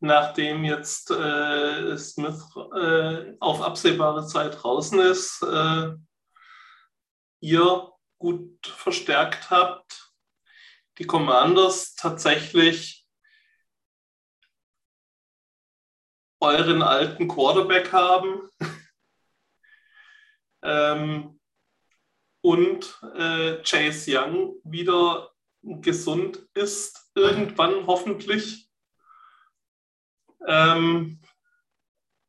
nachdem jetzt äh, Smith äh, auf absehbare Zeit draußen ist, äh, ihr gut verstärkt habt, die Commanders tatsächlich euren alten Quarterback haben. ähm, und äh, Chase Young wieder gesund ist, irgendwann hoffentlich. Ähm,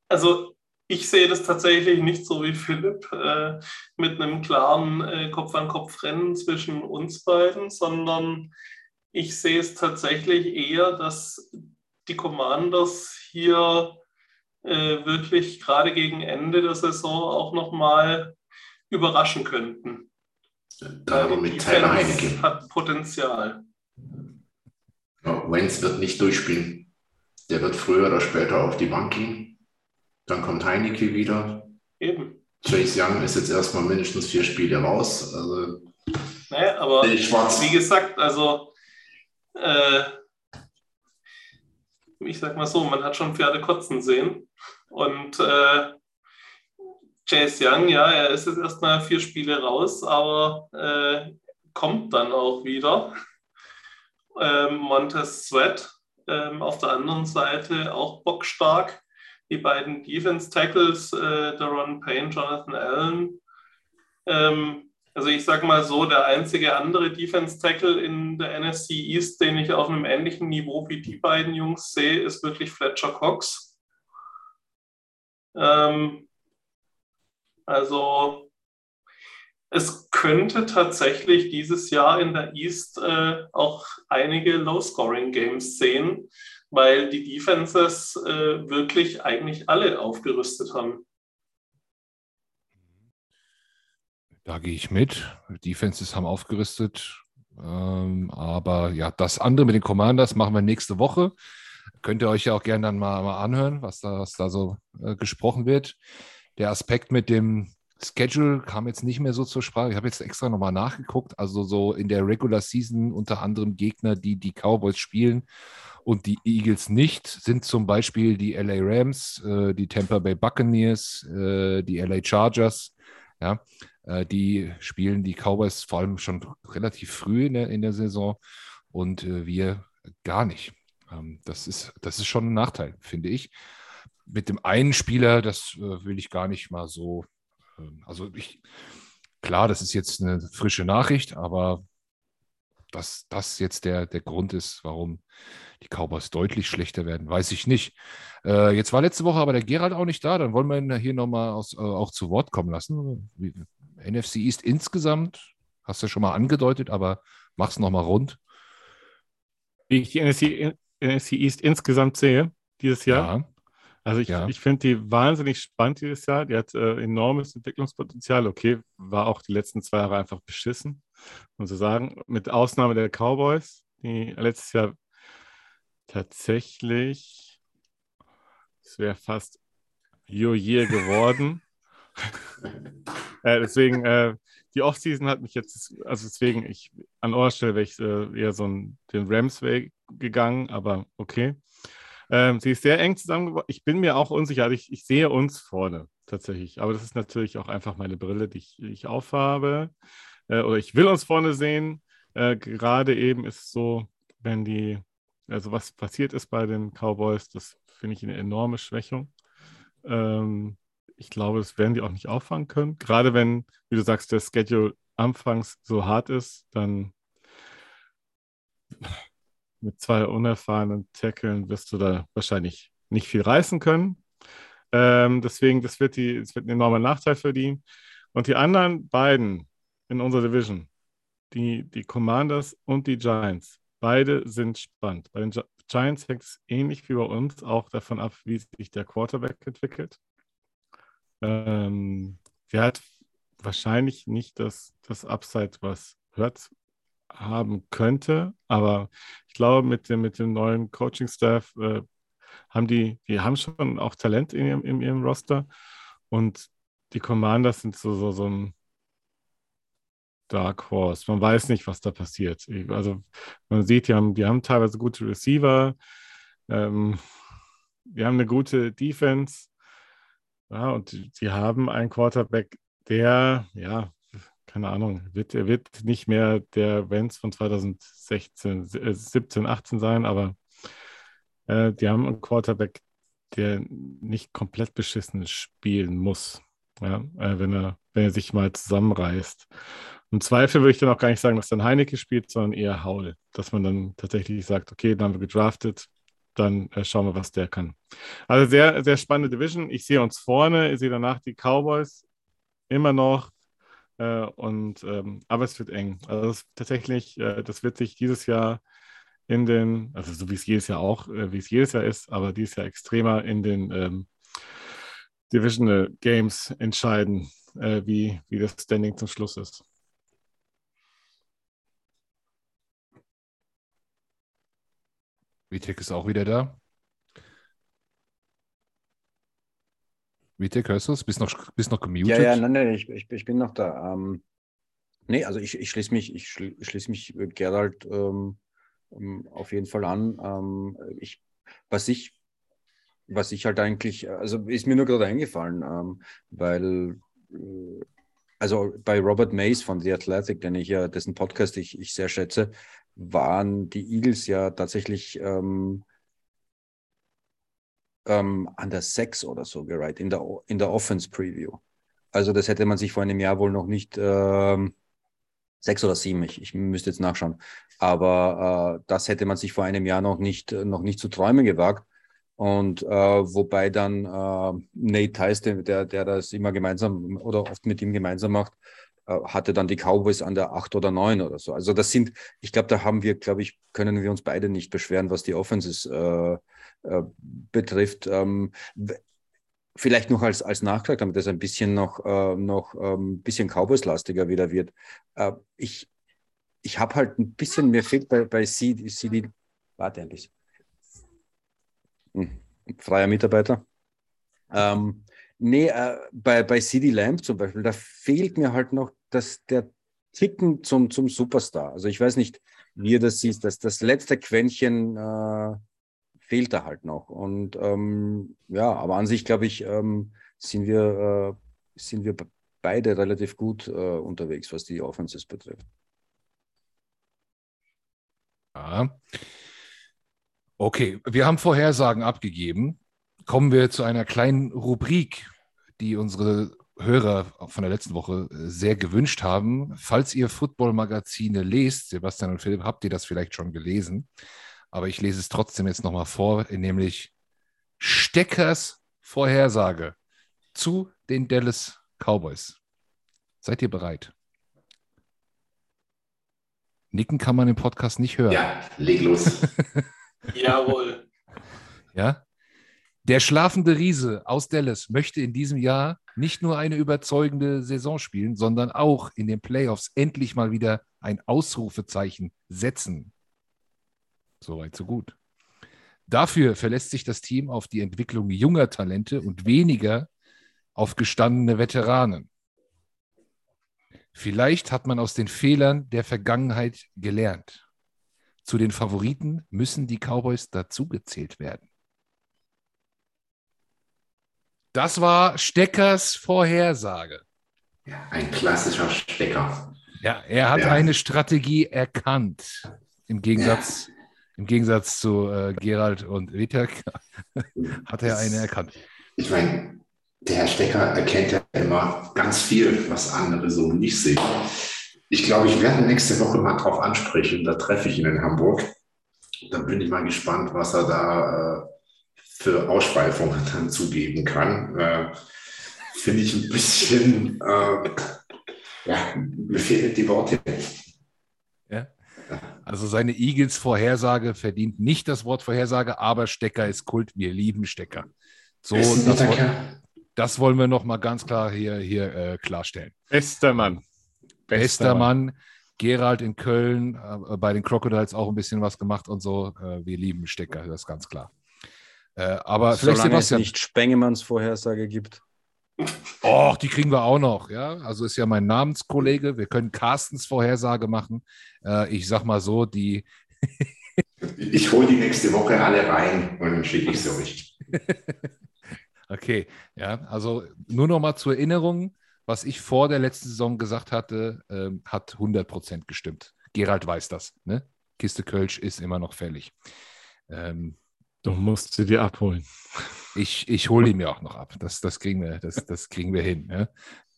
also ich sehe das tatsächlich nicht so wie Philipp äh, mit einem klaren äh, Kopf-an-Kopf-Rennen zwischen uns beiden, sondern ich sehe es tatsächlich eher, dass die Commanders hier äh, wirklich gerade gegen Ende der Saison auch nochmal überraschen könnten. Da aber mit Tyler Heineke. Hat Potenzial. Ja, Wentz wird nicht durchspielen. Der wird früher oder später auf die Bank gehen. Dann kommt Heineke wieder. Eben. Chase Young ist jetzt erstmal mindestens vier Spiele raus. Also, naja, aber wie gesagt, also äh, ich sag mal so, man hat schon Pferde kotzen sehen. Und äh, Chase Young, ja, er ist jetzt erstmal vier Spiele raus, aber äh, kommt dann auch wieder. Ähm, Montez Sweat ähm, auf der anderen Seite auch bockstark. Die beiden Defense Tackles, äh, Daron Payne, Jonathan Allen. Ähm, also ich sage mal so, der einzige andere Defense Tackle in der NFC East, den ich auf einem ähnlichen Niveau wie die beiden Jungs sehe, ist wirklich Fletcher Cox. Ähm, also es könnte tatsächlich dieses Jahr in der East äh, auch einige Low-Scoring-Games sehen, weil die Defenses äh, wirklich eigentlich alle aufgerüstet haben. Da gehe ich mit. Defenses haben aufgerüstet. Ähm, aber ja, das andere mit den Commanders machen wir nächste Woche. Könnt ihr euch ja auch gerne dann mal, mal anhören, was da, was da so äh, gesprochen wird. Der Aspekt mit dem Schedule kam jetzt nicht mehr so zur Sprache. Ich habe jetzt extra nochmal nachgeguckt. Also so in der Regular Season unter anderem Gegner, die die Cowboys spielen und die Eagles nicht, sind zum Beispiel die LA Rams, äh, die Tampa Bay Buccaneers, äh, die LA Chargers. Ja, äh, die spielen die Cowboys vor allem schon relativ früh in der, in der Saison und äh, wir gar nicht. Ähm, das, ist, das ist schon ein Nachteil, finde ich. Mit dem einen Spieler, das äh, will ich gar nicht mal so ähm, also ich, klar, das ist jetzt eine frische Nachricht, aber dass das jetzt der, der Grund ist, warum die Cowboys deutlich schlechter werden, weiß ich nicht. Äh, jetzt war letzte Woche aber der Gerald auch nicht da, dann wollen wir ihn hier nochmal äh, auch zu Wort kommen lassen. Wie, NFC East insgesamt, hast du ja schon mal angedeutet, aber mach's nochmal rund. Wie ich die NFC, NFC East insgesamt sehe, dieses Jahr. Ja. Also ich, ja. ich finde die wahnsinnig spannend dieses Jahr. Die hat äh, enormes Entwicklungspotenzial. Okay, war auch die letzten zwei Jahre einfach beschissen, muss ich sagen. Mit Ausnahme der Cowboys, die letztes Jahr tatsächlich, es wäre fast Yo-Year geworden. äh, deswegen, äh, die Offseason hat mich jetzt, also deswegen, ich an eurer Stelle wäre ich äh, eher so einen, den Rams-Weg gegangen, aber okay. Ähm, sie ist sehr eng zusammengebaut. Ich bin mir auch unsicher. Also ich, ich, sehe uns vorne tatsächlich. Aber das ist natürlich auch einfach meine Brille, die ich, ich aufhabe. Äh, oder ich will uns vorne sehen. Äh, gerade eben ist es so, wenn die, also was passiert ist bei den Cowboys, das finde ich eine enorme Schwächung. Ähm, ich glaube, das werden die auch nicht auffangen können. Gerade wenn, wie du sagst, der Schedule anfangs so hart ist, dann mit zwei unerfahrenen Tackeln wirst du da wahrscheinlich nicht viel reißen können. Ähm, deswegen, das wird, die, das wird ein enormer Nachteil für die. Und die anderen beiden in unserer Division, die, die Commanders und die Giants, beide sind spannend. Bei den Giants hängt es ähnlich wie bei uns auch davon ab, wie sich der Quarterback entwickelt. Ähm, der hat wahrscheinlich nicht das, das Upside, was Hurts haben könnte. Aber ich glaube, mit dem, mit dem neuen Coaching-Staff äh, haben die, die haben schon auch Talent in ihrem, in ihrem Roster. Und die Commanders sind so, so, so ein Dark Horse. Man weiß nicht, was da passiert. Also man sieht, die haben, die haben teilweise gute Receiver, ähm, die haben eine gute Defense. Ja, und die, die haben einen Quarterback, der, ja, keine Ahnung, wird, er wird nicht mehr der Vance von 2016, äh, 17, 18 sein, aber äh, die haben einen Quarterback, der nicht komplett beschissen spielen muss, ja, äh, wenn, er, wenn er sich mal zusammenreißt. Im Zweifel würde ich dann auch gar nicht sagen, dass dann Heineke spielt, sondern eher Haul. Dass man dann tatsächlich sagt, okay, dann haben wir gedraftet, dann äh, schauen wir, was der kann. Also sehr, sehr spannende Division. Ich sehe uns vorne, ich sehe danach die Cowboys immer noch äh, und, ähm, aber es wird eng. Also das, tatsächlich, äh, das wird sich dieses Jahr in den, also so wie es jedes Jahr auch, äh, wie es jedes Jahr ist, aber dieses Jahr extremer in den ähm, Divisional Games entscheiden, äh, wie, wie das Standing zum Schluss ist. Vitek ist auch wieder da. Vitek, hörst du es? Bist noch, bist noch gemutet? Ja, ja, nein, nein, ich, ich, ich bin noch da. Ähm, nee, also ich, ich schließe mich, ich schließe mich Gerald ähm, ähm, auf jeden Fall an. Ähm, ich, was ich, was ich halt eigentlich, also ist mir nur gerade eingefallen, ähm, weil äh, also bei Robert Mays von The Athletic, den ich ja, dessen Podcast ich, ich sehr schätze, waren die Eagles ja tatsächlich ähm, ähm, an der 6 oder so gereiht, in der, in der Offense Preview. Also das hätte man sich vor einem Jahr wohl noch nicht, ähm, sechs oder sieben, ich, ich müsste jetzt nachschauen. Aber äh, das hätte man sich vor einem Jahr noch nicht, noch nicht zu träumen gewagt. Und äh, wobei dann äh, Nate Tice, der, der das immer gemeinsam oder oft mit ihm gemeinsam macht, äh, hatte dann die Cowboys an der 8 oder 9 oder so. Also das sind, ich glaube, da haben wir, glaube ich, können wir uns beide nicht beschweren, was die Offenses äh, äh, betrifft. Ähm, vielleicht noch als, als Nachtrag, damit das ein bisschen noch, äh, noch ein ähm, bisschen Cowboys-lastiger wieder wird. Äh, ich ich habe halt ein bisschen, mir fehlt bei, bei CD, CD warte ein bisschen. Hm, freier Mitarbeiter. Ähm, nee, äh, bei, bei CD Lamp zum Beispiel, da fehlt mir halt noch dass der Ticken zum, zum Superstar. Also ich weiß nicht, wie ihr das siehst, dass das letzte Quäntchen äh, fehlt da halt noch. Und ähm, ja, aber an sich, glaube ich, ähm, sind wir, äh, sind wir beide relativ gut äh, unterwegs, was die Offenses betrifft. Ja. Okay, wir haben Vorhersagen abgegeben. Kommen wir zu einer kleinen Rubrik, die unsere Hörer von der letzten Woche äh, sehr gewünscht haben. Falls ihr Football-Magazine lest, Sebastian und Philipp, habt ihr das vielleicht schon gelesen. Aber ich lese es trotzdem jetzt nochmal vor, nämlich Steckers Vorhersage zu den Dallas Cowboys. Seid ihr bereit? Nicken kann man im Podcast nicht hören. Ja, leg los. Jawohl. Ja. Der schlafende Riese aus Dallas möchte in diesem Jahr nicht nur eine überzeugende Saison spielen, sondern auch in den Playoffs endlich mal wieder ein Ausrufezeichen setzen. Soweit, so gut. Dafür verlässt sich das Team auf die Entwicklung junger Talente und weniger auf gestandene Veteranen. Vielleicht hat man aus den Fehlern der Vergangenheit gelernt. Zu den Favoriten müssen die Cowboys dazugezählt werden. Das war Steckers Vorhersage. Ja, ein klassischer Stecker. Ja, er hat ja. eine Strategie erkannt. Im Gegensatz, ja. im Gegensatz zu äh, Gerald und Vitek hat er eine erkannt. Ich meine, der Herr Stecker erkennt ja immer ganz viel, was andere so nicht sehen. Ich glaube, ich werde nächste Woche mal drauf ansprechen. Da treffe ich ihn in Hamburg. Dann bin ich mal gespannt, was er da äh, für Ausschweifungen dann zugeben kann. Äh, Finde ich ein bisschen, äh, ja, mir fehlen die Worte. Ja. Also seine Eagles-Vorhersage verdient nicht das Wort Vorhersage, aber Stecker ist Kult. Wir lieben Stecker. So, das, das wollen wir noch mal ganz klar hier, hier äh, klarstellen. Bester Mann. Bester, Bester Mann. Mann. Gerald in Köln, äh, bei den Crocodiles auch ein bisschen was gemacht und so. Äh, wir lieben Stecker, das ist ganz klar. Äh, aber vielleicht Solange Sebastian. es nicht Spengemanns Vorhersage gibt. Och, die kriegen wir auch noch, ja. Also ist ja mein Namenskollege. Wir können Carstens Vorhersage machen. Äh, ich sag mal so, die. ich hole die nächste Woche alle rein und dann schicke ich sie euch. Okay, ja, also nur noch mal zur Erinnerung, was ich vor der letzten Saison gesagt hatte, ähm, hat 100% gestimmt. Gerald weiß das. Ne? Kiste Kölsch ist immer noch fällig. Ähm, du musst sie dir abholen. Ich, ich hole die mir auch noch ab. Das, das, kriegen, wir, das, das kriegen wir hin. Ne?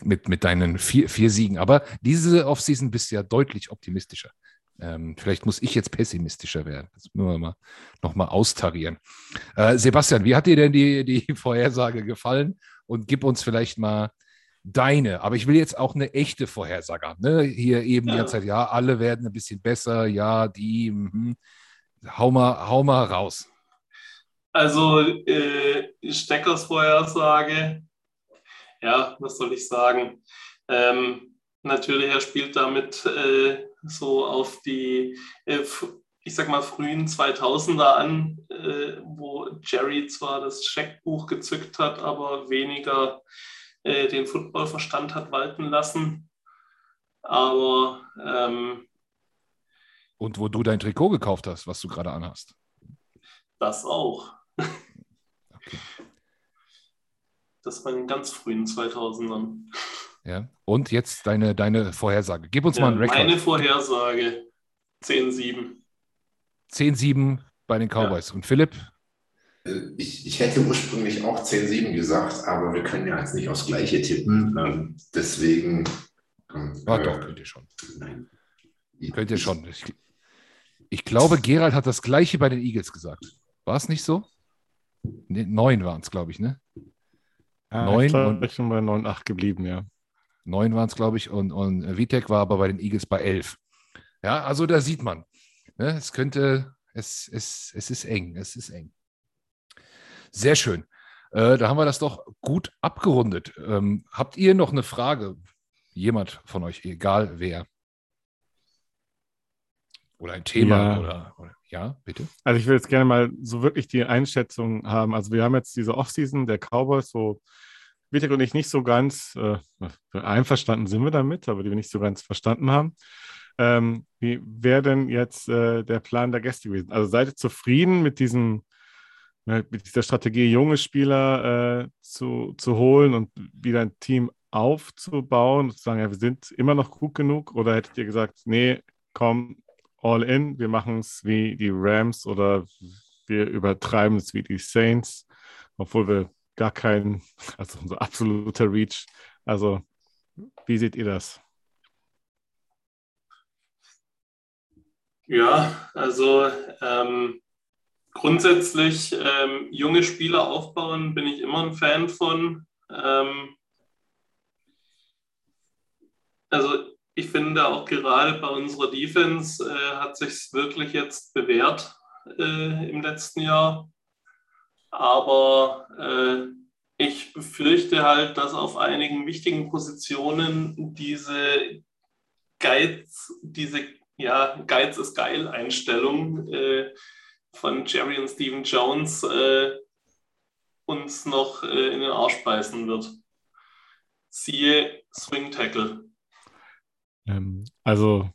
Mit, mit deinen vier, vier Siegen. Aber diese Offseason bist du ja deutlich optimistischer. Ähm, vielleicht muss ich jetzt pessimistischer werden. Das müssen wir mal nochmal austarieren. Äh, Sebastian, wie hat dir denn die, die Vorhersage gefallen? Und gib uns vielleicht mal deine. Aber ich will jetzt auch eine echte Vorhersage haben. Ne? Hier eben ja. die ganze Zeit, ja, alle werden ein bisschen besser, ja, die. Mh. Hau, mal, hau mal raus. Also, äh, Steckers Vorhersage, ja, was soll ich sagen? Ähm, natürlich, er spielt damit äh, so auf die, äh, ich sag mal, frühen 2000er an, äh, wo Jerry zwar das Scheckbuch gezückt hat, aber weniger äh, den Footballverstand hat walten lassen. Aber. Ähm, Und wo du dein Trikot gekauft hast, was du gerade anhast. Das auch. Okay. Das war in den ganz frühen 2000ern. Ja. Und jetzt deine, deine Vorhersage. Gib uns ja, mal einen Rekord. Meine Vorhersage 10-7. 10-7 bei den Cowboys. Ja. Und Philipp? Äh, ich, ich hätte ursprünglich auch 10-7 gesagt, aber wir können ja jetzt nicht aufs Gleiche tippen. Ähm, deswegen. Ähm, ja, äh, doch, könnt ihr schon. Nein. Könnt ihr schon. Ich, ich glaube, Gerald hat das Gleiche bei den Eagles gesagt. War es nicht so? Nee, neun waren es, glaube ich, ne? Ja, neun. Ich bin bei 9-8 geblieben, ja. Neun waren es, glaube ich, und, und Vitek war aber bei den Eagles bei elf. Ja, also da sieht man, ne, es könnte, es, es, es ist eng, es ist eng. Sehr schön. Äh, da haben wir das doch gut abgerundet. Ähm, habt ihr noch eine Frage? Jemand von euch, egal wer. Oder ein Thema Ja. oder, oder ja, bitte. Also ich will jetzt gerne mal so wirklich die Einschätzung haben. Also wir haben jetzt diese Offseason der Cowboys, so Wittek und ich nicht so ganz äh, einverstanden sind wir damit, aber die wir nicht so ganz verstanden haben. Ähm, wie wäre denn jetzt äh, der Plan der Gäste gewesen? Also seid ihr zufrieden mit diesem äh, mit dieser Strategie, junge Spieler äh, zu, zu holen und wieder ein Team aufzubauen und zu sagen, ja, wir sind immer noch gut genug? Oder hättet ihr gesagt, nee, komm, all in, wir machen es wie die Rams oder wir übertreiben es wie die Saints, obwohl wir gar keinen, also unser absoluter Reach. Also, wie seht ihr das? Ja, also ähm, grundsätzlich ähm, junge Spieler aufbauen bin ich immer ein Fan von. Ähm, also ich finde auch gerade bei unserer Defense äh, hat sich wirklich jetzt bewährt äh, im letzten Jahr. Aber äh, ich befürchte halt, dass auf einigen wichtigen Positionen diese Geiz, diese ja, Geiz ist geil Einstellung äh, von Jerry und Steven Jones äh, uns noch äh, in den Arsch beißen wird. Siehe Swing Tackle. Ähm, also,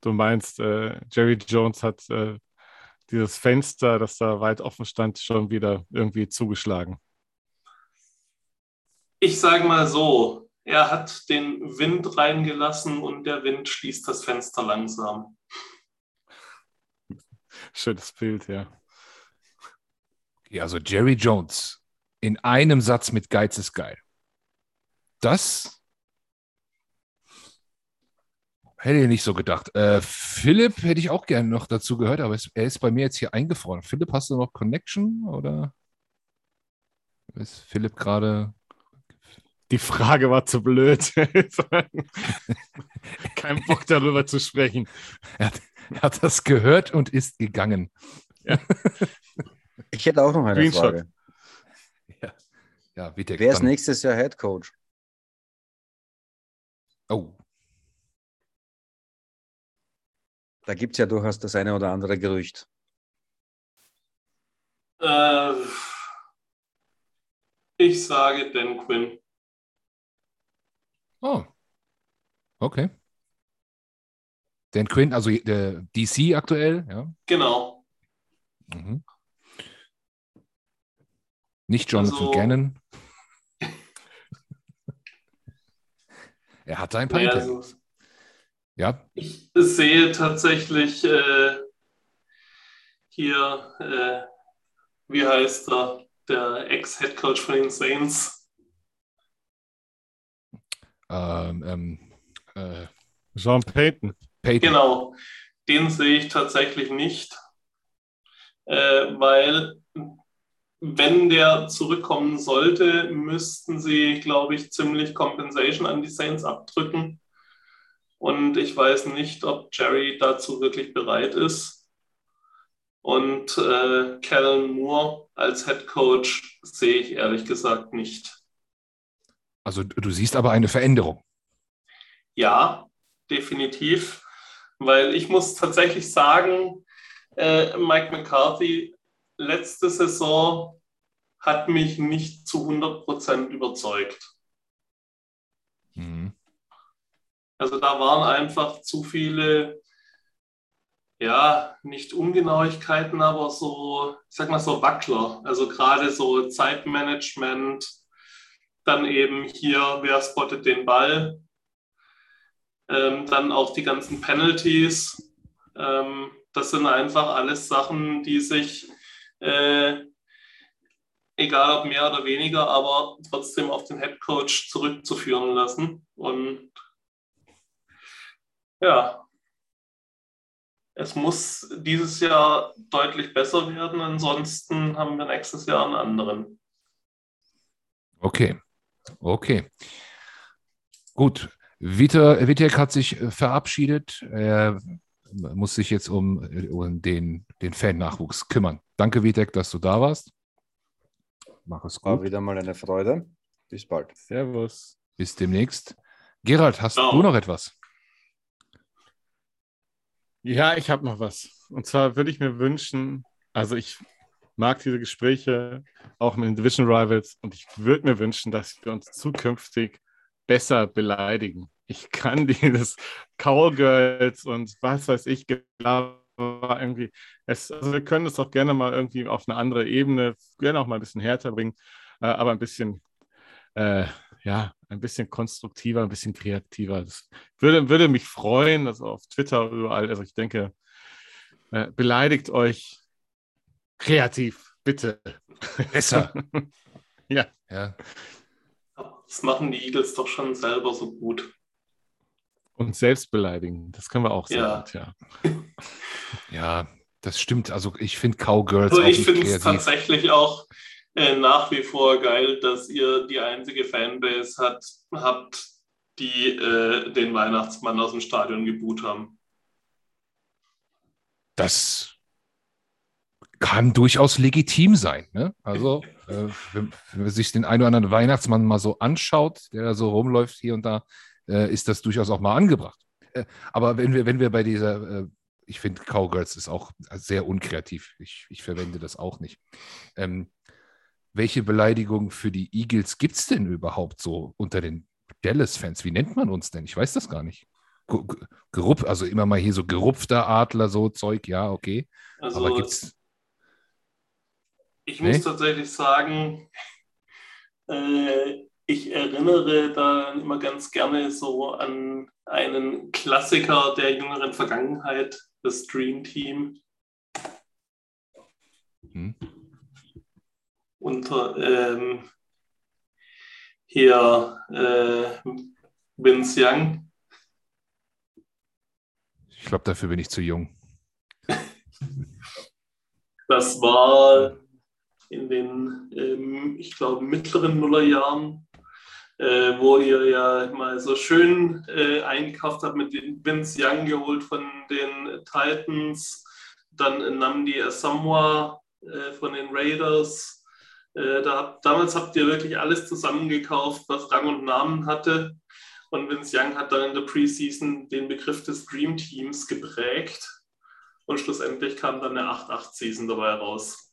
du meinst, äh, Jerry Jones hat äh, dieses Fenster, das da weit offen stand, schon wieder irgendwie zugeschlagen. Ich sage mal so, er hat den Wind reingelassen und der Wind schließt das Fenster langsam. Schönes Bild, ja. Okay, also Jerry Jones in einem Satz mit Geiz ist geil. Das hätte ich nicht so gedacht. Äh, Philipp hätte ich auch gerne noch dazu gehört, aber es, er ist bei mir jetzt hier eingefroren. Philipp, hast du noch Connection oder ist Philipp gerade? Die Frage war zu blöd. Kein Bock darüber zu sprechen. Er hat, er hat das gehört und ist gegangen. Ich hätte auch noch eine Screenshot. Frage. Ja, Vitek, Wer ist nächstes Jahr Head Coach? Oh, Da gibt es ja durchaus das eine oder andere Gerücht. Äh, ich sage Dan Quinn. oh. Okay. Dan Quinn, also der DC aktuell, ja. Genau. Mhm. Nicht Jonathan Also- Gannon. er hatte ein paar Ja, also, Ja, ich sehe tatsächlich äh, hier, äh, wie heißt er, der Ex-Head-Coach von den Saints. ähm, ähm, äh, Sean Payton. Peyton. Genau, den sehe ich tatsächlich nicht, äh, weil wenn der zurückkommen sollte, müssten sie, glaube ich, ziemlich Compensation an die Saints abdrücken. Und ich weiß nicht, ob Jerry dazu wirklich bereit ist. Und äh, Kellen Moore als Head Coach sehe ich ehrlich gesagt nicht. Also du siehst aber eine Veränderung. Ja, definitiv. Weil ich muss tatsächlich sagen, äh, Mike McCarthy letzte Saison hat mich nicht zu 100% überzeugt. Mhm. Also da waren einfach zu viele, ja, nicht Ungenauigkeiten, aber so, ich sag mal so Wackler. Also gerade so Zeitmanagement, dann eben hier, wer spottet den Ball, ähm, dann auch die ganzen Penalties. Ähm, das sind einfach alles Sachen, die sich, äh, egal ob mehr oder weniger, aber trotzdem auf den Head Coach zurückzuführen lassen. Und ja, es muss dieses Jahr deutlich besser werden, ansonsten haben wir nächstes Jahr einen anderen. Okay. Okay. Gut, Vita, Vitek hat sich äh, verabschiedet. Er muss sich jetzt um, um den, den Fan-Nachwuchs kümmern. Danke, Vitek, dass du da warst. Mach es War gut. wieder mal eine Freude. Bis bald. Servus. Bis demnächst. Gerald, hast Ciao. du noch etwas? Ja, ich habe noch was. Und zwar würde ich mir wünschen, also ich mag diese Gespräche auch mit den Division Rivals und ich würde mir wünschen, dass wir uns zukünftig besser beleidigen. Ich kann dieses Cowgirls und was weiß ich, irgendwie, es, also wir können es auch gerne mal irgendwie auf eine andere Ebene, gerne auch mal ein bisschen härter bringen, äh, aber ein bisschen, äh, ja, ein bisschen konstruktiver, ein bisschen kreativer. Das würde, würde mich freuen, also auf Twitter überall. Also ich denke, äh, beleidigt euch kreativ, bitte. Besser. Ja. ja. Das machen die Eagles doch schon selber so gut. Und selbst beleidigen, das können wir auch sehr Ja. gut, ja. ja, das stimmt. Also ich finde Cowgirls Also auch ich finde es tatsächlich auch äh, nach wie vor geil, dass ihr die einzige Fanbase hat, habt, die äh, den Weihnachtsmann aus dem Stadion geboot haben. Das kann durchaus legitim sein. Ne? Also, äh, wenn, wenn man sich den einen oder anderen Weihnachtsmann mal so anschaut, der da so rumläuft hier und da, äh, ist das durchaus auch mal angebracht. Äh, aber wenn wir, wenn wir bei dieser, äh, ich finde, Cowgirls ist auch sehr unkreativ. Ich, ich verwende das auch nicht. Ähm, welche Beleidigung für die Eagles gibt es denn überhaupt so unter den Dallas-Fans? Wie nennt man uns denn? Ich weiß das gar nicht. Ge- ge- Gerupp, also immer mal hier so gerupfter Adler, so Zeug, ja, okay. Also Aber gibt's. ich Nee? muss tatsächlich sagen, äh, ich erinnere da immer ganz gerne so an einen Klassiker der jüngeren Vergangenheit, das Dream Team. Hm? Unter ähm, hier äh, Vince Young. Ich glaube, dafür bin ich zu jung. Das war in den, ähm, ich glaube, mittleren Nullerjahren, äh, wo ihr ja mal so schön äh, eingekauft habt mit den Vince Young geholt von den Titans. Dann nahmen die Asamoah äh, von den Raiders. Äh, da, damals habt ihr wirklich alles zusammengekauft, was Rang und Namen hatte. Und Vince Young hat dann in der Preseason den Begriff des Dream Teams geprägt. Und schlussendlich kam dann eine 8-8-Season dabei raus.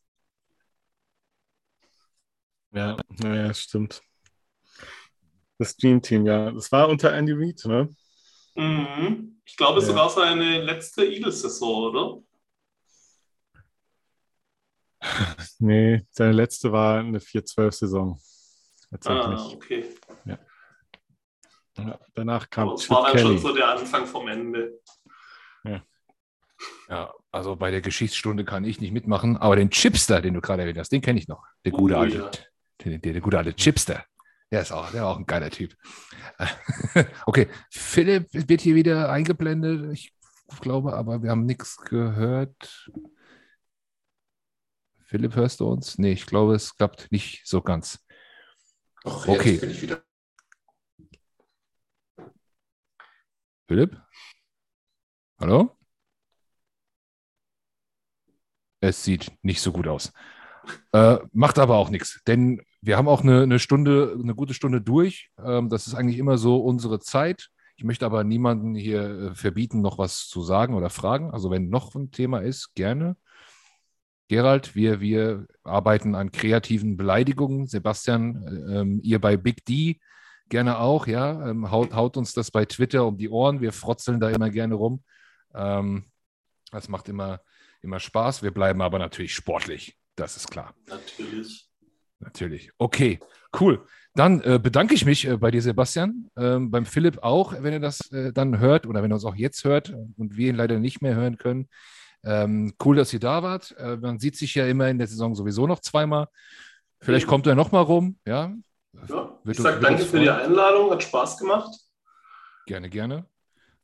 Ja, naja, stimmt. Das Dream Team, ja. Das war unter Andy Reid, ne? Mhm. Ich glaube, Ja. sogar seine letzte Eagles-Saison, oder? Nee, seine letzte war eine 4-12-Saison. Ah, okay. Ja, danach kam Aber es Chip war dann schon Kelly. so der Anfang vom Ende. Ja, also bei der Geschichtsstunde kann ich nicht mitmachen, aber den Chipster, den du gerade erwähnt hast, den kenne ich noch. Der gute Oh, alte, ja. der, der, der gute alte Chipster. Der ist auch, der war auch ein geiler Typ. okay, Philipp wird hier wieder eingeblendet. Ich glaube, aber wir haben nichts gehört. Philipp, hörst du uns? Nee, ich glaube, es klappt nicht so ganz. Doch, Okay. bin ich wieder. Philipp? Hallo? Es sieht nicht so gut aus. Äh, macht aber auch nichts, denn wir haben auch eine, eine Stunde, eine gute Stunde durch. Ähm, das ist eigentlich immer so unsere Zeit. Ich möchte aber niemanden hier äh, verbieten, noch was zu sagen oder fragen. Also wenn noch ein Thema ist, gerne. Gerald, wir, wir arbeiten an kreativen Beleidigungen. Sebastian, äh, ähm, ihr bei Big D gerne auch, ja. Ähm, haut, haut uns das bei Twitter um die Ohren. Wir frotzeln da immer gerne rum. Ähm, das macht immer, immer Spaß. Wir bleiben aber natürlich sportlich. Das ist klar. Natürlich. Natürlich. Okay, cool. Dann äh, bedanke ich mich äh, bei dir, Sebastian, ähm, beim Philipp auch, wenn er das äh, dann hört oder wenn er uns auch jetzt hört und wir ihn leider nicht mehr hören können. Ähm, cool, dass ihr da wart. Äh, man sieht sich ja immer in der Saison sowieso noch zweimal. Vielleicht kommt er noch mal rum, ja. Ja. Ich sage danke für die. Einladung, hat Spaß gemacht. Gerne, gerne.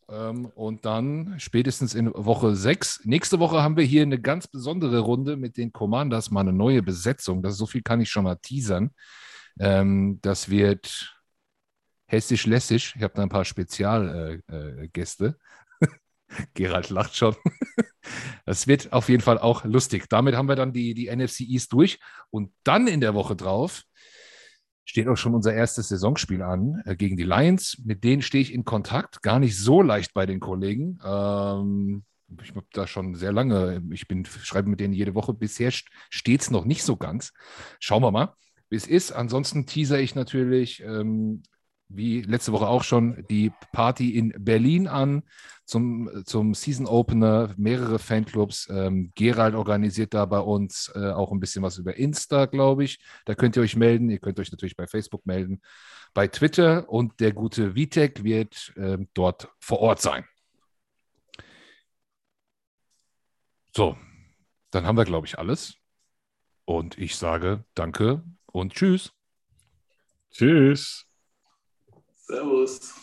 Ähm, und dann spätestens in Woche 6. Nächste Woche haben wir hier eine ganz besondere Runde mit den Commanders, mal eine neue Besetzung. Das so viel kann ich schon mal teasern. Ähm, das wird hessisch-lässisch. Ich habe da ein paar Spezialgäste. Äh, äh, Gerald lacht schon. Das wird auf jeden Fall auch lustig. Damit haben wir dann die, die NFC East durch. Und dann in der Woche drauf steht auch schon unser erstes Saisonspiel an äh, gegen die Lions. Mit denen stehe ich in Kontakt. Gar nicht so leicht bei den Kollegen. Ähm, ich habe da schon sehr lange, ich bin, schreibe mit denen jede Woche. Bisher steht es noch nicht so ganz. Schauen wir mal, wie es ist. Ansonsten teaser ich natürlich ähm, wie letzte Woche auch schon, die Party in Berlin an zum, zum Season Opener. Mehrere Fanclubs. Ähm, Gerald organisiert da bei uns äh, auch ein bisschen was über Insta, glaube ich. Da könnt ihr euch melden. Ihr könnt euch natürlich bei Facebook melden, bei Twitter und der gute Vitek wird äh, dort vor Ort sein. So, dann haben wir, glaube ich, alles. Und ich sage danke und tschüss. Tschüss. Servus.